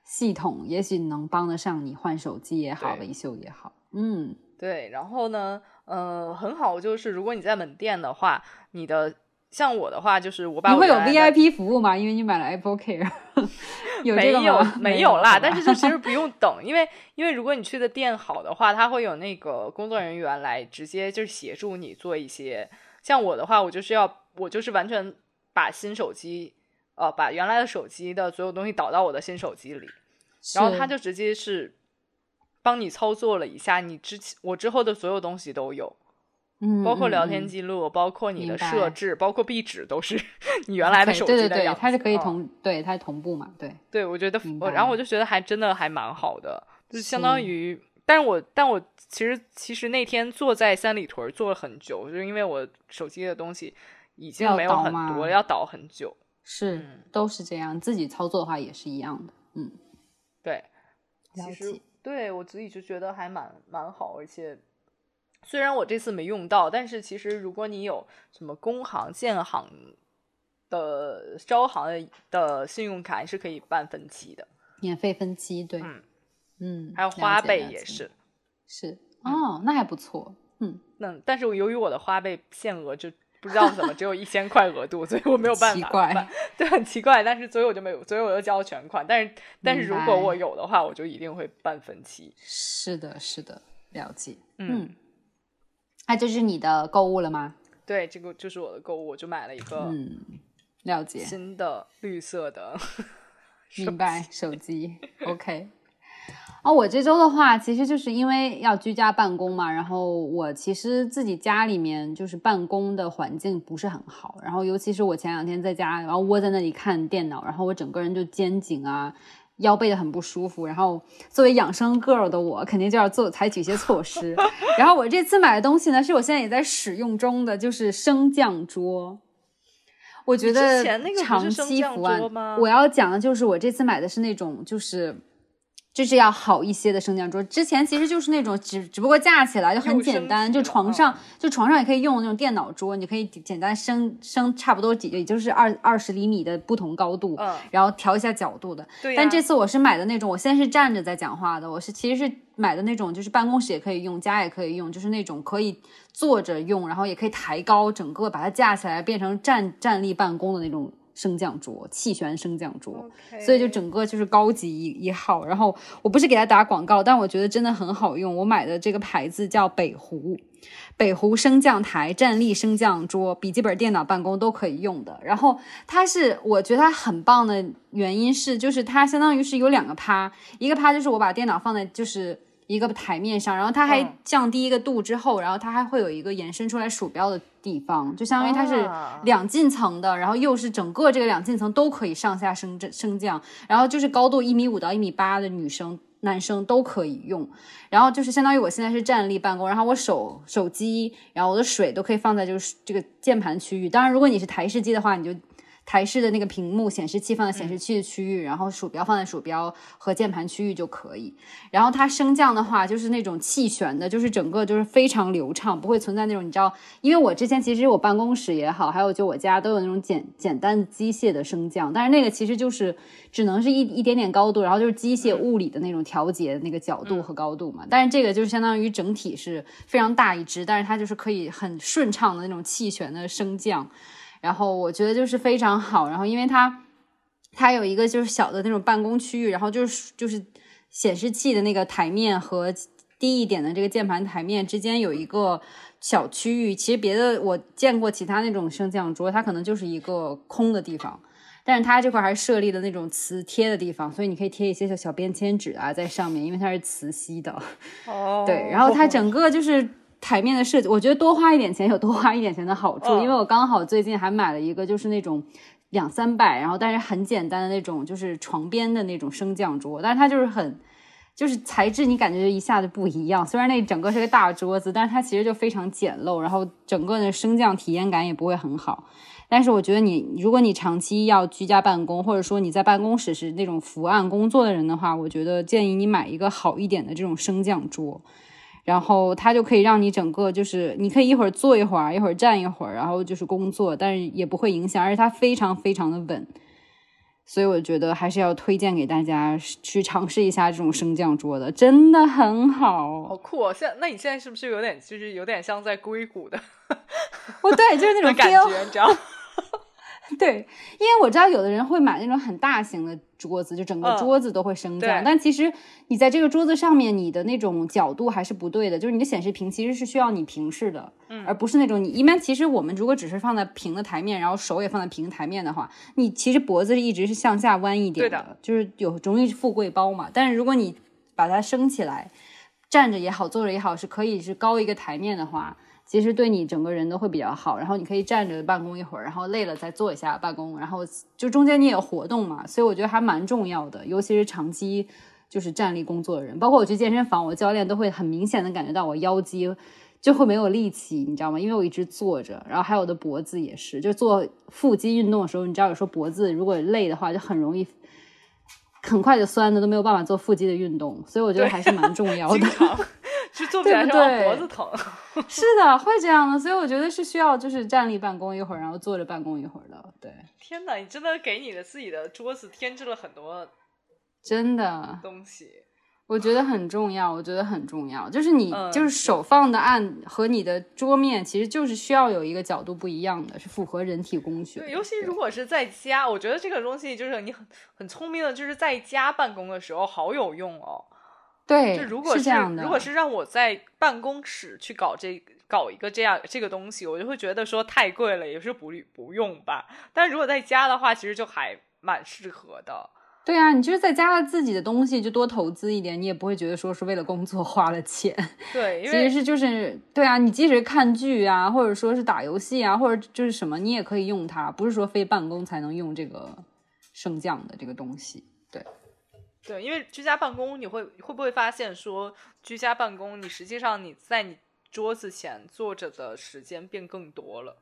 S2: 系统也许能帮得上你换手机也好，维修也好。嗯，
S1: 对。然后呢，呃，很好，就是如果你在门店的话，你的像我的话，就是我把
S2: 你会有 VIP 服务吗？因为你买了 Apple Care，有
S1: 没有
S2: 没
S1: 有啦？但是就其实不用等，因为因为如果你去的店好的话，他会有那个工作人员来直接就是协助你做一些。像我的话，我就是要我就是完全把新手机。呃，把原来的手机的所有东西导到我的新手机里，然后他就直接是帮你操作了一下，你之前我之后的所有东西都有，
S2: 嗯，
S1: 包括聊天记录，包括你的设置，包括壁纸都是 你原来的手机
S2: 的样子。它是可以同，对，它同步嘛，对，
S1: 对，我觉得，然后我就觉得还真的还蛮好的，就相当于，但是我，但我其实其实那天坐在三里屯坐了很久，就是因为我手机的东西已经没有很多，要倒很久。
S2: 是，都是这样。自己操作的话也是一样的。嗯，
S1: 对。其实对我自己就觉得还蛮蛮好，而且虽然我这次没用到，但是其实如果你有什么工行、建行的、招行的信用卡，是可以办分期的，
S2: 免费分期。对，嗯，
S1: 还有花呗也是。
S2: 是哦，那还不错。嗯，
S1: 那但是由于我的花呗限额就。不知道怎么只有一千块额度，所以我没有办 法办，对，很奇怪。但是所以我就没有，所以我就交全款。但是但是如果我有的话，我就一定会办分期。
S2: 是的，是的，了解。嗯，那这是你的购物了吗？
S1: 对，这个就是我的购物，我就买了一个，
S2: 嗯，了解，
S1: 新的绿色的，
S2: 明白手机。OK。哦，我这周的话，其实就是因为要居家办公嘛，然后我其实自己家里面就是办公的环境不是很好，然后尤其是我前两天在家，然后窝在那里看电脑，然后我整个人就肩颈啊、腰背的很不舒服，然后作为养生 girl 的我，肯定就要做采取一些措施。然后我这次买的东西呢，是我现在也在使用中的，就是升降桌。我觉得长期伏案，我要讲的就是我这次买的是那种就是。就是要好一些的升降桌，之前其实就是那种只只不过架起来就很简单，就床上就床上也可以用那种电脑桌，你可以简单升升差不多几，也就是二二十厘米的不同高度，
S1: 嗯，
S2: 然后调一下角度的。
S1: 对。
S2: 但这次我是买的那种，我现在是站着在讲话的，我是其实是买的那种，就是办公室也可以用，家也可以用，就是那种可以坐着用，然后也可以抬高，整个把它架起来变成站站立办公的那种。升降桌，气旋升降桌，所以就整个就是高级一一号。然后我不是给他打广告，但我觉得真的很好用。我买的这个牌子叫北湖，北湖升降台、站立升降桌、笔记本电脑办公都可以用的。然后它是，我觉得它很棒的原因是，就是它相当于是有两个趴，一个趴就是我把电脑放在就是。一个台面上，然后它还降低一个度之后，然后它还会有一个延伸出来鼠标的地方，就相当于它是两进层的，然后又是整个这个两进层都可以上下升升降，然后就是高度一米五到一米八的女生、男生都可以用，然后就是相当于我现在是站立办公，然后我手手机，然后我的水都可以放在就是这个键盘区域，当然如果你是台式机的话，你就。台式的那个屏幕显示器放在显示器的区域，然后鼠标放在鼠标和键盘区域就可以。然后它升降的话，就是那种气旋的，就是整个就是非常流畅，不会存在那种你知道，因为我之前其实我办公室也好，还有就我家都有那种简简单的机械的升降，但是那个其实就是只能是一一点点高度，然后就是机械物理的那种调节那个角度和高度嘛。但是这个就是相当于整体是非常大一只，但是它就是可以很顺畅的那种气旋的升降。然后我觉得就是非常好，然后因为它它有一个就是小的那种办公区域，然后就是就是显示器的那个台面和低一点的这个键盘台面之间有一个小区域。其实别的我见过其他那种升降桌，它可能就是一个空的地方，但是它这块还设立的那种磁贴的地方，所以你可以贴一些小小便签纸啊在上面，因为它是磁吸的。
S1: 哦，
S2: 对，然后它整个就是。台面的设计，我觉得多花一点钱有多花一点钱的好处，因为我刚好最近还买了一个，就是那种两三百，然后但是很简单的那种，就是床边的那种升降桌，但是它就是很就是材质你感觉一下子不一样。虽然那整个是个大桌子，但是它其实就非常简陋，然后整个的升降体验感也不会很好。但是我觉得你，如果你长期要居家办公，或者说你在办公室是那种伏案工作的人的话，我觉得建议你买一个好一点的这种升降桌，然后它就可以让你整个就是你可以一会儿坐一会儿，一会儿站一会儿，然后就是工作，但是也不会影响，而且它非常非常的稳，所以我觉得还是要推荐给大家去尝试一下这种升降桌的，真的很好，
S1: 好酷哦！现那你现在是不是有点就是有点像在硅谷的？
S2: 哦，对，就是那种
S1: 感觉，你知道。
S2: 对，因为我知道有的人会买那种很大型的桌子，就整个桌子都会升降。但其实你在这个桌子上面，你的那种角度还是不对的。就是你的显示屏其实是需要你平视的，
S1: 嗯，
S2: 而不是那种你一般。其实我们如果只是放在平的台面，然后手也放在平台面的话，你其实脖子一直是向下弯一点
S1: 的，
S2: 就是有容易富贵包嘛。但是如果你把它升起来，站着也好，坐着也好，是可以是高一个台面的话。其实对你整个人都会比较好，然后你可以站着办公一会儿，然后累了再坐一下办公，然后就中间你也有活动嘛，所以我觉得还蛮重要的，尤其是长期就是站立工作的人，包括我去健身房，我教练都会很明显的感觉到我腰肌就会没有力气，你知道吗？因为我一直坐着，然后还有我的脖子也是，就做腹肌运动的时候，你知道有时候脖子如果累的话，就很容易很快就酸的，都没有办法做腹肌的运动，所以我觉得还是蛮重要的。
S1: 是做起来让脖子疼，
S2: 是的，会这样的，所以我觉得是需要就是站立办公一会儿，然后坐着办公一会儿的。对，
S1: 天哪，你真的给你的自己的桌子添置了很多
S2: 真的
S1: 东西，
S2: 我觉得很重要，我觉得很重要，就是你就是手放的按和你的桌面其实就是需要有一个角度不一样的，是符合人体工学。
S1: 对，尤其如果是在家，我觉得这个东西就是你很很聪明的，就是在家办公的时候好有用哦。
S2: 对，
S1: 就如果
S2: 是这样的，
S1: 如果是让我在办公室去搞这搞一个这样这个东西，我就会觉得说太贵了，也是不不用吧。但如果在家的话，其实就还蛮适合的。
S2: 对啊，你就是在家自己的东西就多投资一点，你也不会觉得说是为了工作 花了钱。
S1: 对，
S2: 其实是就是对啊，你即使看剧啊，或者说是打游戏啊，或者就是什么，你也可以用它，不是说非办公才能用这个升降的这个东西。对。
S1: 对，因为居家办公，你会会不会发现说，居家办公，你实际上你在你桌子前坐着的时间变更多了。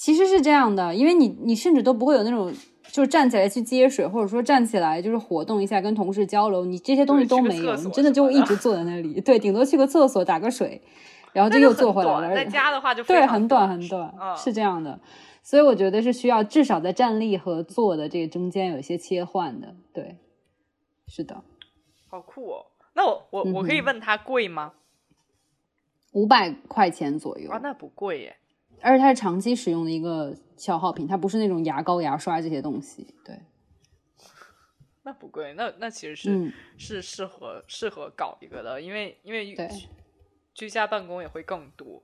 S2: 其实是这样的，因为你你甚至都不会有那种，就是站起来去接水，或者说站起来就是活动一下，跟同事交流，你这些东西都没有，你真的就一直坐在那里。对，顶多去个厕所打个水，然后就又坐回来了。
S1: 在家的话就
S2: 对，很短很短，是这样的。所以我觉得是需要至少在站立和坐的这个中间有一些切换的，对。是的，
S1: 好酷哦！那我我我可以问他贵吗？
S2: 五百块钱左右
S1: 啊，那不贵耶。
S2: 而且它是长期使用的一个消耗品，它不是那种牙膏、牙刷这些东西。对，
S1: 那不贵，那那其实是是适合适合搞一个的，因为因为居家办公也会更多。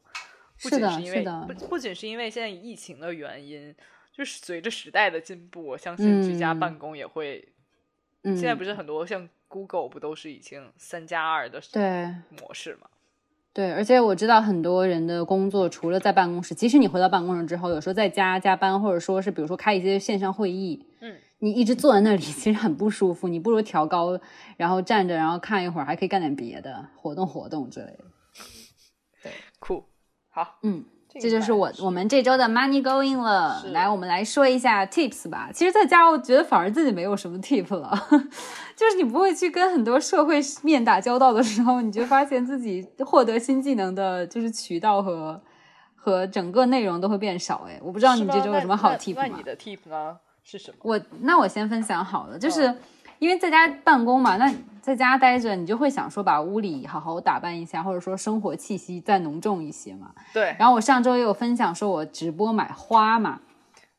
S1: 不仅是因为不不仅是因为现在疫情的原因，就是随着时代的进步，我相信居家办公也会。现在不是很多像 Google 不都是已经三加二的
S2: 对
S1: 模式吗？
S2: 对，而且我知道很多人的工作除了在办公室，即使你回到办公室之后，有时候在家加班，或者说是比如说开一些线上会议，
S1: 嗯，
S2: 你一直坐在那里其实很不舒服，你不如调高，然后站着，然后看一会儿，还可以干点别的活动活动之类的。
S1: 对，酷，好，
S2: 嗯。这就是我我们这周的 money going 了。来，我们来说一下 tips 吧。其实，在家我觉得反而自己没有什么 tip 了，就是你不会去跟很多社会面打交道的时候，你就发现自己获得新技能的，就是渠道和和整个内容都会变少。哎，我不知道你这周有什么好 tip 吗？
S1: 那你的 tip 呢是什么？
S2: 我那我先分享好了，就是因为在家办公嘛，那。在家待着，你就会想说把屋里好好打扮一下，或者说生活气息再浓重一些嘛。
S1: 对。
S2: 然后我上周也有分享说，我直播买花嘛。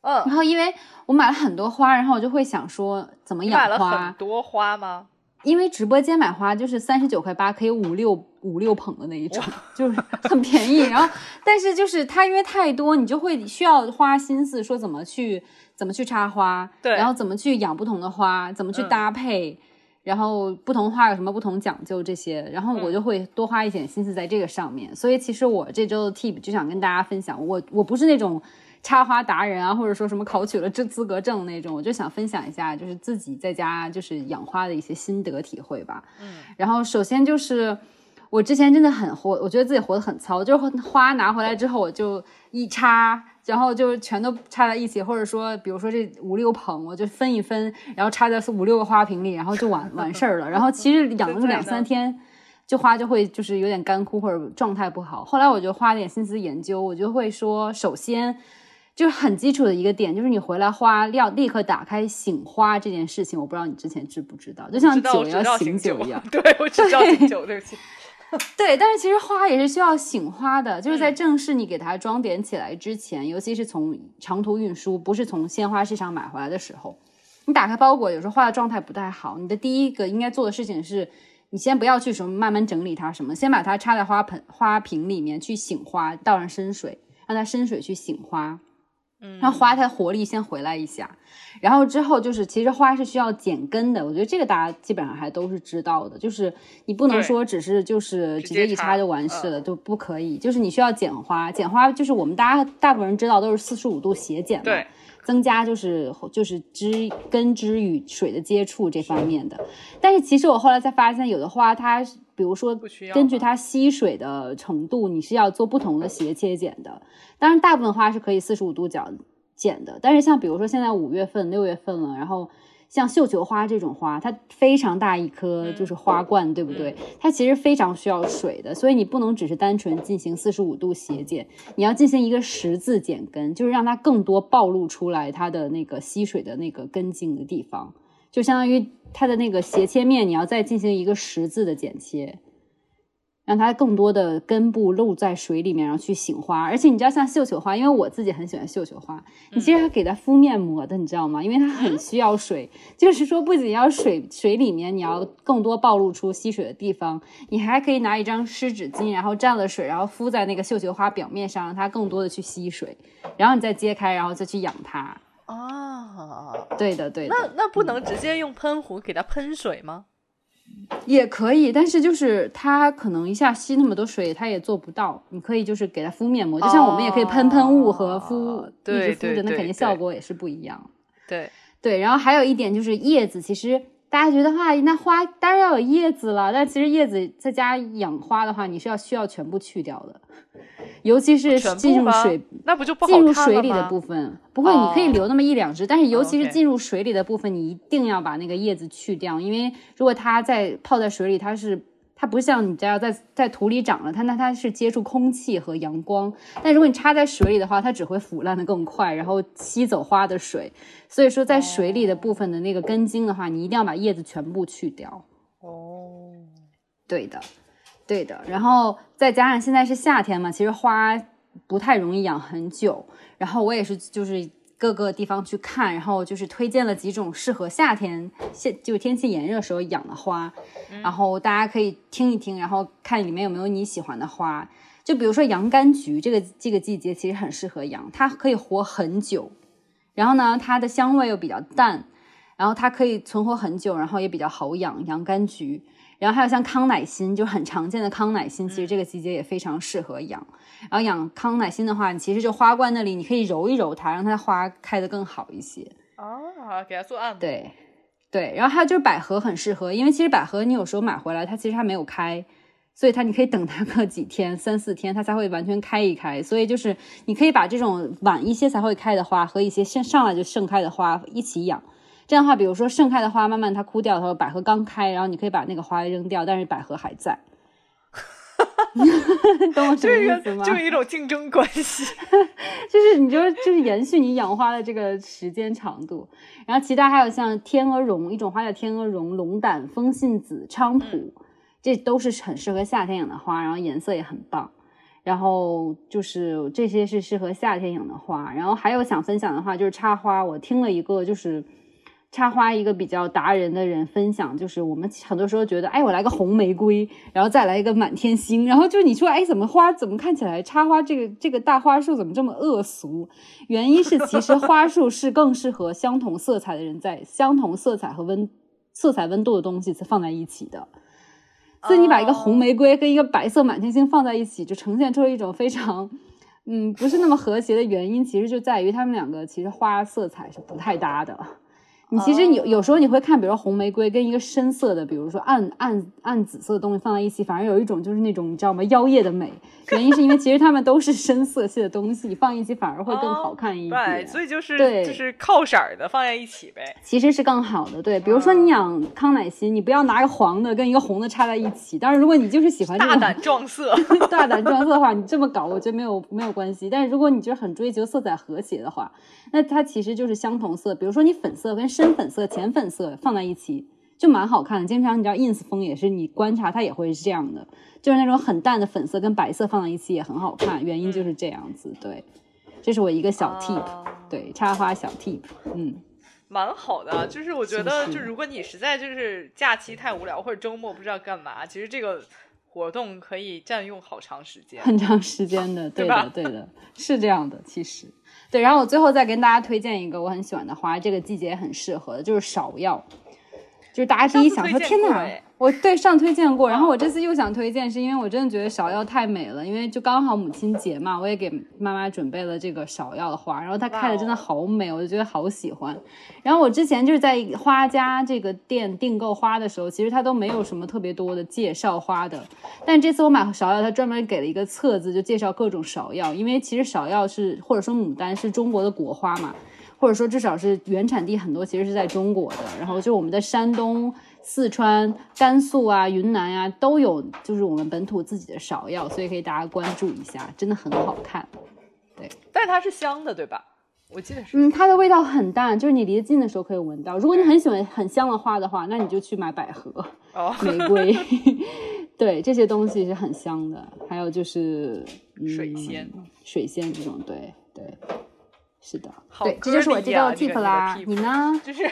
S1: 嗯。
S2: 然后因为我买了很多花，然后我就会想说怎么养花。
S1: 买了很多花吗？
S2: 因为直播间买花就是三十九块八，可以五六五六捧的那一种，就是很便宜。然后，但是就是它因为太多，你就会需要花心思说怎么去怎么去插花，
S1: 对，
S2: 然后怎么去养不同的花，怎么去搭配。然后不同花有什么不同讲究这些，然后我就会多花一点心思在这个上面。所以其实我这周的 tip 就想跟大家分享，我我不是那种插花达人啊，或者说什么考取了这资格证那种，我就想分享一下，就是自己在家就是养花的一些心得体会吧。
S1: 嗯，
S2: 然后首先就是我之前真的很活，我觉得自己活得很糙，就是花拿回来之后我就一插，然后就全都插在一起，或者说比如说这五六捧，我就分一分，然后插在五六个花瓶里，然后就完完事儿了。然后其实养了两三天。就花就会就是有点干枯或者状态不好，后来我就花点心思研究，我就会说，首先就是很基础的一个点，就是你回来花要立刻打开醒花这件事情，我不知道你之前知不知道，就像酒要醒酒一样，
S1: 对我知道醒酒，对不起，
S2: 对，但是其实花也是需要醒花的，就是在正式你给它装点起来之前，尤其是从长途运输，不是从鲜花市场买回来的时候，你打开包裹，有时候花的状态不太好，你的第一个应该做的事情是。你先不要去什么慢慢整理它什么，先把它插在花盆花瓶里面去醒花，倒上深水，让它深水去醒花，
S1: 嗯，
S2: 让花它活力先回来一下。然后之后就是，其实花是需要剪根的，我觉得这个大家基本上还都是知道的，就是你不能说只是就是直接一插就完事了，都不可以，就是你需要剪花，剪花就是我们大家大部分人知道都是四十五度斜剪嘛。增加就是就是枝根枝与水的接触这方面的，但是其实我后来才发现，有的花它比如说根据它吸水的程度，你是要做不同的斜切剪的。当然，大部分花是可以四十五度角剪的，但是像比如说现在五月份、六月份了，然后。像绣球花这种花，它非常大一颗，就是花冠，对不对？它其实非常需要水的，所以你不能只是单纯进行四十五度斜剪，你要进行一个十字剪根，就是让它更多暴露出来它的那个吸水的那个根茎的地方，就相当于它的那个斜切面，你要再进行一个十字的剪切。让它更多的根部露在水里面，然后去醒花。而且你知道，像绣球花，因为我自己很喜欢绣球花，你其实还给它敷面膜的，你知道吗？因为它很需要水，就是说不仅要水，水里面你要更多暴露出吸水的地方，你还可以拿一张湿纸巾，然后蘸了水，然后敷在那个绣球花表面上，让它更多的去吸水，然后你再揭开，然后再去养它。
S1: 啊，
S2: 对的，对的。
S1: 那那不能直接用喷壶给它喷水吗？
S2: 也可以，但是就是它可能一下吸那么多水，它也做不到。你可以就是给它敷面膜，就像我们也可以喷喷雾和敷一直敷着，那肯定效果也是不一样。
S1: 对
S2: 对，然后还有一点就是叶子，其实大家觉得话，那花当然要有叶子了，但其实叶子在家养花的话，你是要需要全部去掉的。尤其是进入水，
S1: 那不就
S2: 进入水里的部分？不会，你可以留那么一两只，但是尤其是进入水里的部分，你一定要把那个叶子去掉，因为如果它在泡在水里，它是它不像你家在在土里长了，它那它是接触空气和阳光。但如果你插在水里的话，它只会腐烂的更快，然后吸走花的水。所以说，在水里的部分的那个根茎的话，你一定要把叶子全部去掉。
S1: 哦，
S2: 对的。对的，然后再加上现在是夏天嘛，其实花不太容易养很久。然后我也是，就是各个地方去看，然后就是推荐了几种适合夏天，现就天气炎热时候养的花。然后大家可以听一听，然后看里面有没有你喜欢的花。就比如说洋甘菊，这个这个季节其实很适合养，它可以活很久。然后呢，它的香味又比较淡，然后它可以存活很久，然后也比较好养。洋甘菊。然后还有像康乃馨，就很常见的康乃馨，其实这个季节也非常适合养。然后养康乃馨的话，你其实就花冠那里，你可以揉一揉它，让它花开的更好一些。
S1: 哦，给它做按摩。
S2: 对，对。然后还有就是百合很适合，因为其实百合你有时候买回来，它其实还没有开，所以它你可以等它个几天，三四天，它才会完全开一开。所以就是你可以把这种晚一些才会开的花和一些先上来就盛开的花一起养。这样的话，比如说盛开的花慢慢它枯掉，它说百合刚开，然后你可以把那个花扔掉，但是百合还在。懂我什么意思吗？
S1: 就是一种竞争关系，
S2: 就是你就就是延续你养花的这个时间长度。然后其他还有像天鹅绒，一种花叫天鹅绒、龙胆、风信子、菖蒲，这都是很适合夏天养的花，然后颜色也很棒。然后就是这些是适合夏天养的花。然后还有想分享的话，就是插花，我听了一个就是。插花一个比较达人的人分享，就是我们很多时候觉得，哎，我来个红玫瑰，然后再来一个满天星，然后就你说，哎，怎么花怎么看起来插花这个这个大花束怎么这么恶俗？原因是其实花束是更适合相同色彩的人在相同色彩和温色彩温度的东西放在一起的，所以你把一个红玫瑰跟一个白色满天星放在一起，就呈现出了一种非常。嗯，不是那么和谐的原因，其实就在于他们两个其实花色彩是不太搭的。你其实有有时候你会看，比如说红玫瑰跟一个深色的，比如说暗暗暗紫色的东西放在一起，反而有一种就是那种你知道吗？妖艳的美。原因是因为其实它们都是深色系的东西，放一起反而会更好看一点。
S1: 对，所以就是
S2: 对，
S1: 就是靠色儿的放在一起呗。
S2: 其实是更好的。对，比如说你养康乃馨，你不要拿个黄的跟一个红的插在一起。但是，如果你就是喜欢
S1: 大胆撞色，
S2: 大胆撞色的话，你这么搞，我觉得没有没有关系。但是如果你就是很追求色彩和谐的话，那它其实就是相同色。比如说你粉色跟深粉色、浅粉色放在一起，就蛮好看的。经常你知道 ins 风也是，你观察它也会是这样的，就是那种很淡的粉色跟白色放在一起也很好看。原因就是这样子。对，这是我一个小 tip，对插花小 tip，嗯，
S1: 蛮好的。就是我觉得，就如果你实在就是假期太无聊或者周末不知道干嘛，其实这个活动可以占用好长时间，
S2: 很长时间的，对的，对的，是这样的，其实。对，然后我最后再跟大家推荐一个我很喜欢的花，这个季节很适合的，就是芍药。就是大家第一想说，天哪！我对上推荐过，然后我这次又想推荐，是因为我真的觉得芍药太美了，因为就刚好母亲节嘛，我也给妈妈准备了这个芍药的花，然后它开的真的好美，我就觉得好喜欢。然后我之前就是在花家这个店订购花的时候，其实它都没有什么特别多的介绍花的，但这次我买芍药，它专门给了一个册子，就介绍各种芍药，因为其实芍药是或者说牡丹是中国的国花嘛。或者说，至少是原产地很多，其实是在中国的。然后就我们的山东、四川、甘肃啊、云南呀，都有就是我们本土自己的芍药，所以可以大家关注一下，真的很好看。对，
S1: 但它是香的，对吧？我记得是。
S2: 嗯，它的味道很淡，就是你离得近的时候可以闻到。如果你很喜欢很香的花的话，那你就去买百合、玫瑰，对，这些东西是很香的。还有就是
S1: 水仙，
S2: 水仙这种，对对。是的，对，这就是我这道 tip 啦。你呢？
S1: 就是，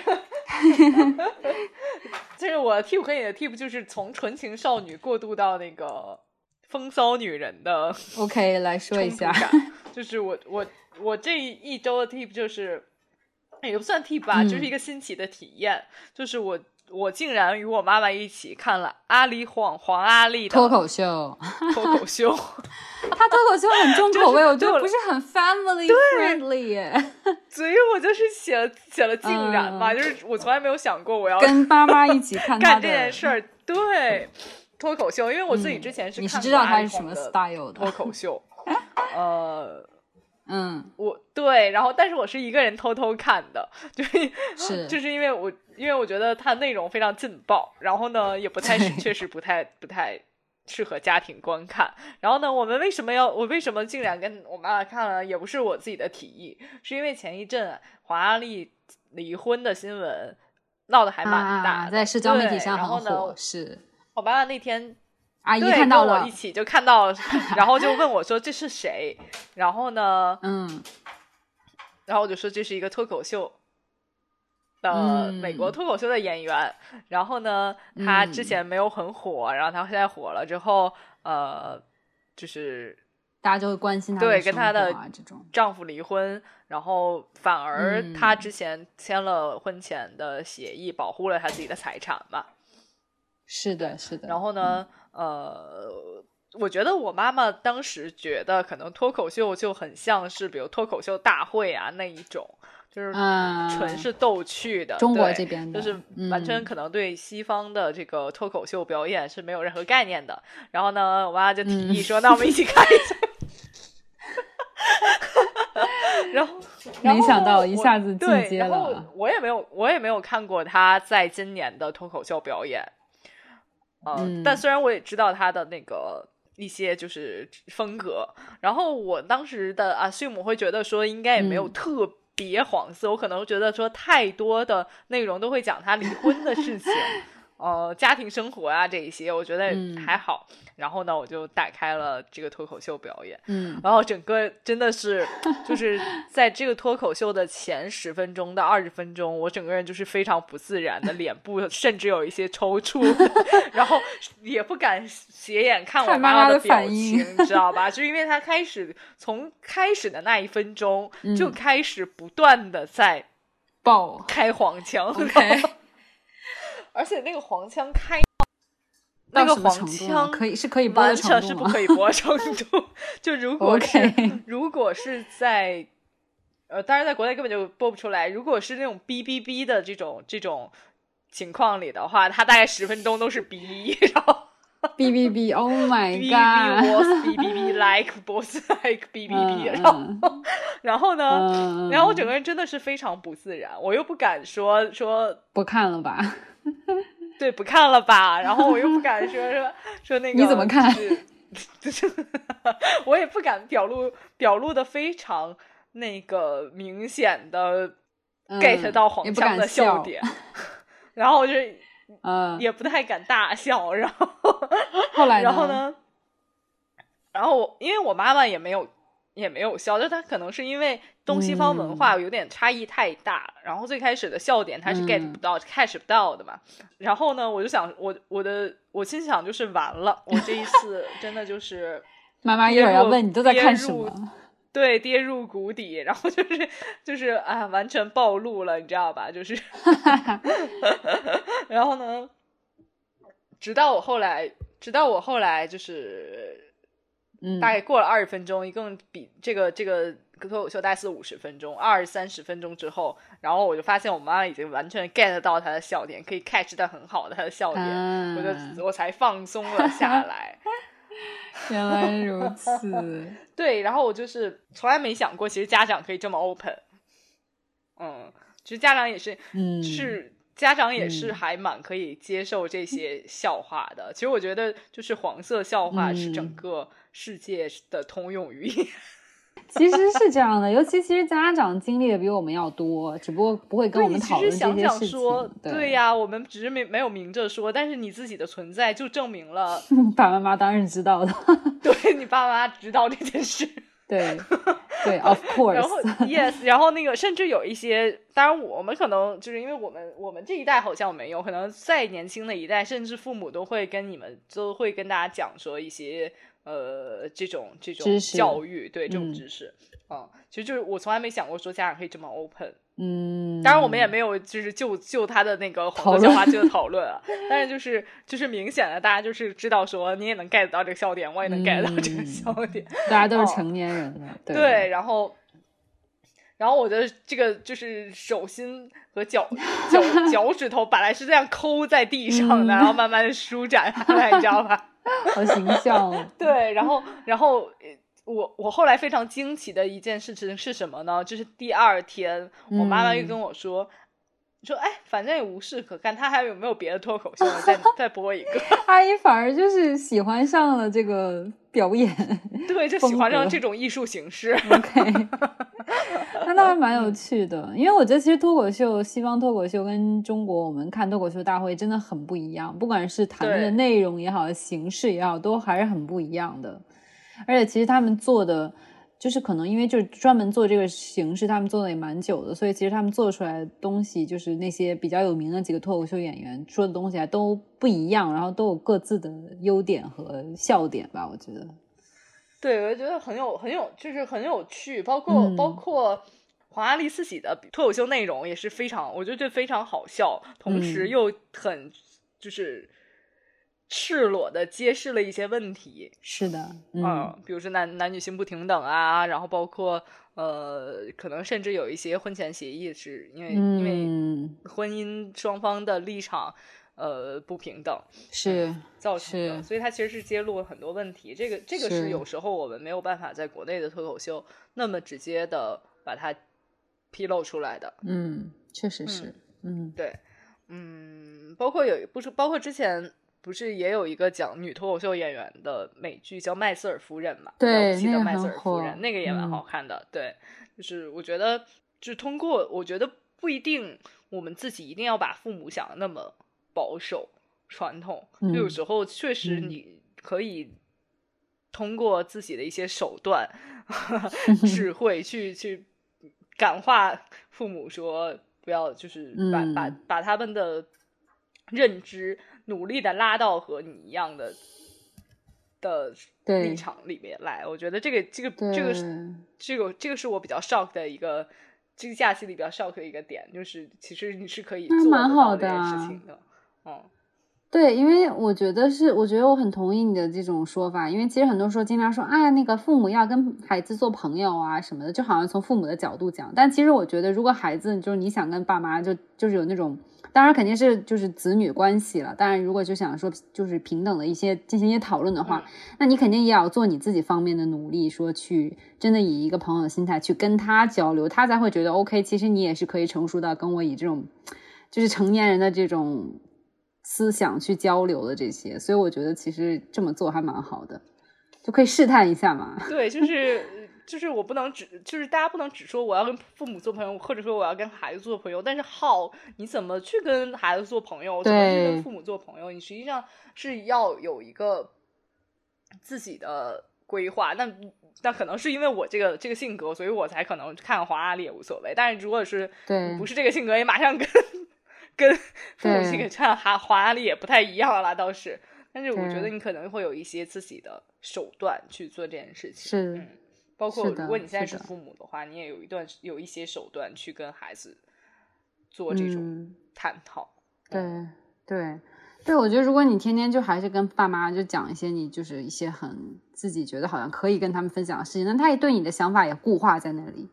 S1: 就是我 tip 和你的 tip 就是从纯情少女过渡到那个风骚女人的。
S2: OK，来说一下，
S1: 就是我我我这一周的 tip 就是也不算 tip 吧，就是一个新奇的体验，就是我。我竟然与我妈妈一起看了阿里黄黄阿丽的
S2: 脱口秀，
S1: 脱口秀，
S2: 他脱口秀很重口味，我觉得不是很 family friendly，
S1: 所以我就是写了写了竟然嘛，就是我从来没有想过我要
S2: 跟妈妈一起看
S1: 干这件事儿，对脱口秀，因为我自己之前是
S2: 你是知道他是什么 style 的
S1: 脱口秀，呃。
S2: 嗯，
S1: 我对，然后但是我是一个人偷偷看的，就是
S2: 是
S1: 就是因为我因为我觉得它内容非常劲爆，然后呢也不太 确实不太不太适合家庭观看。然后呢，我们为什么要我为什么竟然跟我妈妈看了？也不是我自己的提议，是因为前一阵黄阿丽离婚的新闻闹得还蛮大，
S2: 在社交媒体上很火。是
S1: 我妈妈那天。
S2: 阿姨看到
S1: 了，一起就看到，然后就问我说：“这是谁？”然后
S2: 呢，嗯，
S1: 然后我就说这是一个脱口秀的美国脱口秀的演员。然后呢，他之前没有很火，然后他现在火了之后，呃，就是
S2: 大家就会关心他
S1: 对跟他
S2: 的
S1: 丈夫离婚，然后反而他之前签了婚前的协议，保护了他自己的财产嘛。
S2: 是的，是的。
S1: 然后呢？呃，我觉得我妈妈当时觉得可能脱口秀就很像是，比如脱口秀大会啊那一种，就是纯是逗趣的。
S2: 中国这边
S1: 就是完全可能对西方的这个脱口秀表演是没有任何概念的。然后呢，我妈妈就提议说：“那我们一起看一下。”然后
S2: 没想到一下子进阶
S1: 了。我也没有，我也没有看过他在今年的脱口秀表演。嗯，但虽然我也知道他的那个一些就是风格，然后我当时的啊，所以我会觉得说应该也没有特别黄色，我可能觉得说太多的内容都会讲他离婚的事情。呃，家庭生活啊，这一些我觉得还好。然后呢，我就打开了这个脱口秀表演，
S2: 嗯，
S1: 然后整个真的是，就是 在这个脱口秀的前十分钟到二十分钟，我整个人就是非常不自然的，脸部甚至有一些抽搐，然后也不敢斜眼看我
S2: 妈妈
S1: 的表情，你知道吧？就因为他开始从开始的那一分钟就开始不断的在
S2: 爆
S1: 开黄腔。而且那个黄腔开，那个黄腔
S2: 可以是可以播的
S1: 完
S2: 程度吗
S1: 全是不可以播程度。就如果是如果是在呃，当然在国内根本就播不出来。如果是那种哔哔哔的这种这种情况里的话，它大概十分钟都是哔，然后
S2: 哔哔哔，Oh my
S1: 哔哔 god！was 哔哔哔 like was like 哔哔哔，
S2: 嗯
S1: 然后然后呢，
S2: 嗯，
S1: 然后我整个人真的是非常不自然，我又不敢说说
S2: 不看了吧？
S1: 对不看了吧，然后我又不敢说 说说那个
S2: 你怎么看
S1: 就是就是 我也不敢表露表露的非常那个明显的
S2: 嗯
S1: get 到黄腔的
S2: 笑
S1: 点，然后我就
S2: 嗯，
S1: 也不太敢大笑，然后
S2: 后来
S1: 然后？呢，然后我因为我妈妈也没有也没有笑，就她可能是因为东西方文化有点差异太大，然后最开始的笑点她是 get
S2: 嗯
S1: 不到、catch 不到的嘛。然后呢，我就想我我的我心想就是完了，我这一次真的就是
S2: 妈妈一会儿要问你都在看什么？
S1: 对跌入谷底，然后就是就是啊，完全暴露了，你知道吧？就是，然后呢，直到我后来，直到我后来就是
S2: 嗯，
S1: 大概过了二十分钟，一共比这个这个脱口秀大概四五十分钟，二三十分钟之后，然后我就发现我妈已经完全 get 到她的笑点，可以 catch 到很好的她的笑点，
S2: 嗯
S1: 我就我才放松了下来。
S2: 原来如此。
S1: 对，然后我就是从来没想过，其实家长可以这么 open。嗯，其实家长也是，
S2: 嗯，
S1: 是家长也是
S2: 嗯
S1: 还蛮可以接受这些笑话的。其实我觉得，就是黄色笑话是整
S2: 嗯
S1: 个世界的通用语言。
S2: 其实是这样的，尤其其实家长经历的比我们要多，只不过不会跟我们讨论这
S1: 实想想说
S2: 情。，
S1: 对呀、我们只是没没有明着说，但是你自己的存在就证明了，
S2: 爸爸妈妈当然知道的。
S1: 对你爸妈知道这件事。
S2: 对对，of course。
S1: 然后 yes，然后那个甚至有一些，当然我们可能就是因为我们我们这一代好像没有，可能再年轻的一代，甚至父母都会跟你们都会跟大家讲说一些呃这种这种教育，对这种
S2: 嗯
S1: 知识，嗯，其实就是我从来没想过说家长可以这么 open。
S2: 嗯，
S1: 当然，我们也没有就是就就他的那个
S2: 讨
S1: 黄色笑
S2: 论
S1: 话去讨论啊，但是就是就是明显的，大家就是知道说你也能 get 到这个笑点，我也能 get 到这个
S2: 嗯
S1: 笑点，
S2: 大家都
S1: 哦
S2: 是成年人了，对
S1: 对，然后，然后我的这个就是手心和脚脚脚趾头本来是这样抠在地上的，
S2: 嗯
S1: 然后慢慢的舒展下来，你知道吧？
S2: 好形象哦。
S1: 对，然后然后呃我我后来非常惊奇的一件事情是什么呢？就是第二天，我妈妈又
S2: 嗯
S1: 跟我说。说哎，反正也无事可干，他还有没有别的脱口秀？再 再播一个，
S2: 阿姨反而就是喜欢上了这个表演
S1: 对，就喜欢上这种艺术形式。
S2: ，OK，那倒还蛮有趣的。因为我觉得其实脱口秀，西方脱口秀跟中国我们看脱口秀大会真的很不一样，不管是谈论的内容也好，形式也好，都还是很不一样的。而且其实他们做的，就是可能因为就是专门做这个形式，他们做的也蛮久的，所以其实他们做出来的东西，就是那些比较有名的几个脱口秀演员说的东西还都不一样，然后都有各自的优点和笑点吧，我觉得。
S1: 对，我觉得很有很有，就是很有趣，包括、
S2: 嗯。
S1: 包括黄阿丽自己的脱口秀内容也是非常，我觉得非常好笑，同时
S2: 嗯。
S1: 又很就是赤裸的揭示了一些问题，
S2: 是的，
S1: 嗯、
S2: 嗯
S1: 比如说男男女性不平等啊，然后包括呃，可能甚至有一些婚前协议是因为、因为
S2: 嗯，
S1: 婚姻双方的立场呃不平等，
S2: 是
S1: 造成的，所以它其实是揭露了很多问题。这个这个是
S2: 是
S1: 有时候我们没有办法在国内的脱口秀那么直接的把它披露出来的。
S2: 嗯，确实是，嗯
S1: 对，嗯，包括有不是包括之前不是也有一个讲女脱口秀演员的美剧叫《麦瑟尔夫人》嘛？
S2: 对那个
S1: 麦瑟尔夫人，那个也蛮
S2: 嗯
S1: 好看的。对，就是我觉得，就通过我觉得不一定我们自己一定要把父母想的那么保守传统，就有
S2: 嗯
S1: 时候确实
S2: 嗯。
S1: 你可以通过自己的一些手段、智慧去去感化父母，说不要就是把、把
S2: 嗯。
S1: 把他们的认知努力的拉到和你一样的的立场里面来。我觉得这个这个，这个是这个这个是我比较 shock 的一个。这个假期里比较 shock 的一个点，就是其实你是可以做得
S2: 蛮好
S1: 到这件事情的，嗯，
S2: 对，因为我觉得是，我觉得我很同意你的这种说法，因为其实很多时候经常说，哎呀，那个父母要跟孩子做朋友啊什么的，就好像从父母的角度讲。但其实我觉得，如果孩子就是你想跟爸妈就就是有那种，当然肯定是就是子女关系了。当然，如果就想说就是平等的一些进行一些讨论的话，那你肯定也要做你自己方面的努力，说去真的以一个朋友的心态去跟他交流，他才会觉得 OK。其实你也是可以成熟到跟我以这种就是成年人的这种。思想去交流的这些，所以我觉得其实这么做还蛮好的，就可以试探一下嘛。
S1: 对，就是 就是我不能只就是大家不能只说我要跟父母做朋友，或者说我要跟孩子做朋友，但是好，你怎么去跟孩子做朋友，怎么去跟父母做朋友，你实际上是要有一个自己的规划。那那可能是因为我这个这个性格，所以我才可能看黄阿丽也无所谓。但是如果是
S2: 对
S1: 不是这个性格，也马上跟。跟 父母亲唱哈华丽也不太一样了，倒是，但是我觉得你可能会有一些自己的手段去做这件事情，
S2: 是，
S1: 包括如果你现在是父母的话，你也有一段有一些手段去跟孩子做这种探讨，
S2: 对对。对，我觉得如果你天天就还是跟爸妈就讲一些你就是一些很自己觉得好像可以跟他们分享的事情，那他也对你的想法也固化在那里。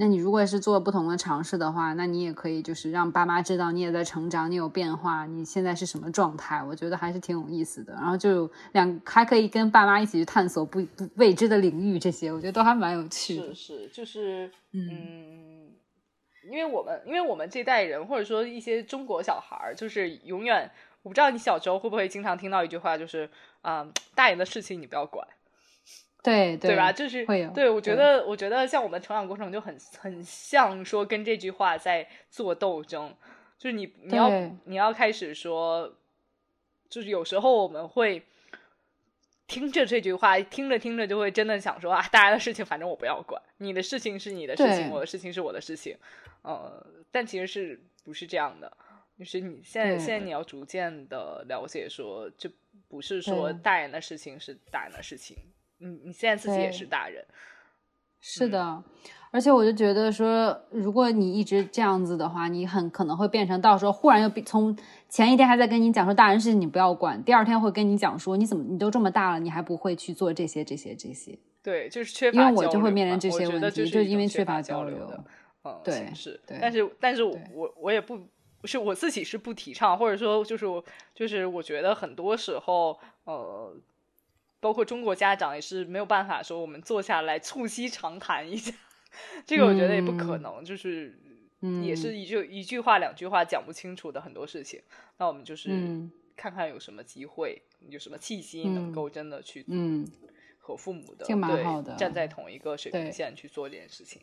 S2: 那你如果是做不同的尝试的话，那你也可以就是让爸妈知道你也在成长，你有变化，你现在是什么状态？我觉得还是挺有意思的。然后就两还可以跟爸妈一起去探索不不未知的领域，这些我觉得都还蛮有趣
S1: 的。是是，就是嗯，因为我们因为我们这代人或者说一些中国小孩儿，就是永远我不知道你小时候会不会经常听到一句话，就是啊，大人的事情你不要管。
S2: 对
S1: 对吧？就是会有对，我觉得，我觉得像我们成长过程就很很像说跟这句话在做斗争，就是你你要你要开始说，就是有时候我们会听着这句话，听着听着就会真的想说啊，大家的事情反正我不要管，你的事情是你的事情，我的事情是我的事情，呃，但其实是不是这样的？就是你现在现在你要逐渐的了解，说就不是说大人的事情是大人的事情。你你现在自己也是大人，
S2: 是的，而且我就觉得说，如果你一直这样子的话，你很可能会变成到时候忽然又从前一天还在跟你讲说大人事情你不要管，第二天会跟你讲说你怎么你都这么大了，你还不会去做这些这些这些。
S1: 对，就是缺乏，
S2: 因为我就会面临这些问
S1: 题，
S2: 就是因为
S1: 缺
S2: 乏交
S1: 流的，嗯，
S2: 对，
S1: 是，但是。但是我我也不是我自己是不提倡，或者说就是就是我觉得很多时候呃。包括中国家长也是没有办法说我们坐下来促膝长谈一下，这个我觉得也不可能，就是也是一句一句话两句话讲不清楚的很多事情。那我们就是看看有什么机会，有什么契机能够真的去嗯和父母的对站在同一个水平线去做这件事情。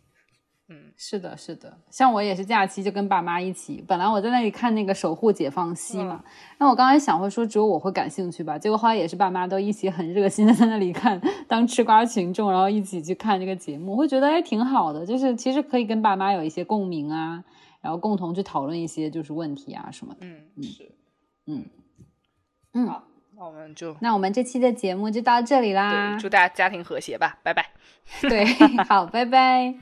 S1: 嗯，
S2: 是的，是的，像我也是假期就跟爸妈一起。本来我在那里看那个《守护解放西》嘛，那我刚才想会说只有我会感兴趣吧，结果后来也是爸妈都一起很热心的在那里看，当吃瓜群众，然后一起去看这个节目，会觉得哎挺好的，就是其实可以跟爸妈有一些共鸣啊，然后共同去讨论一些就是问题啊什么的。
S1: 嗯，是，
S2: 嗯，嗯，
S1: 好，那我们就
S2: 那我们这期的节目就到这里啦，
S1: 祝大家家庭和谐吧，拜拜。
S2: 对，好，拜拜。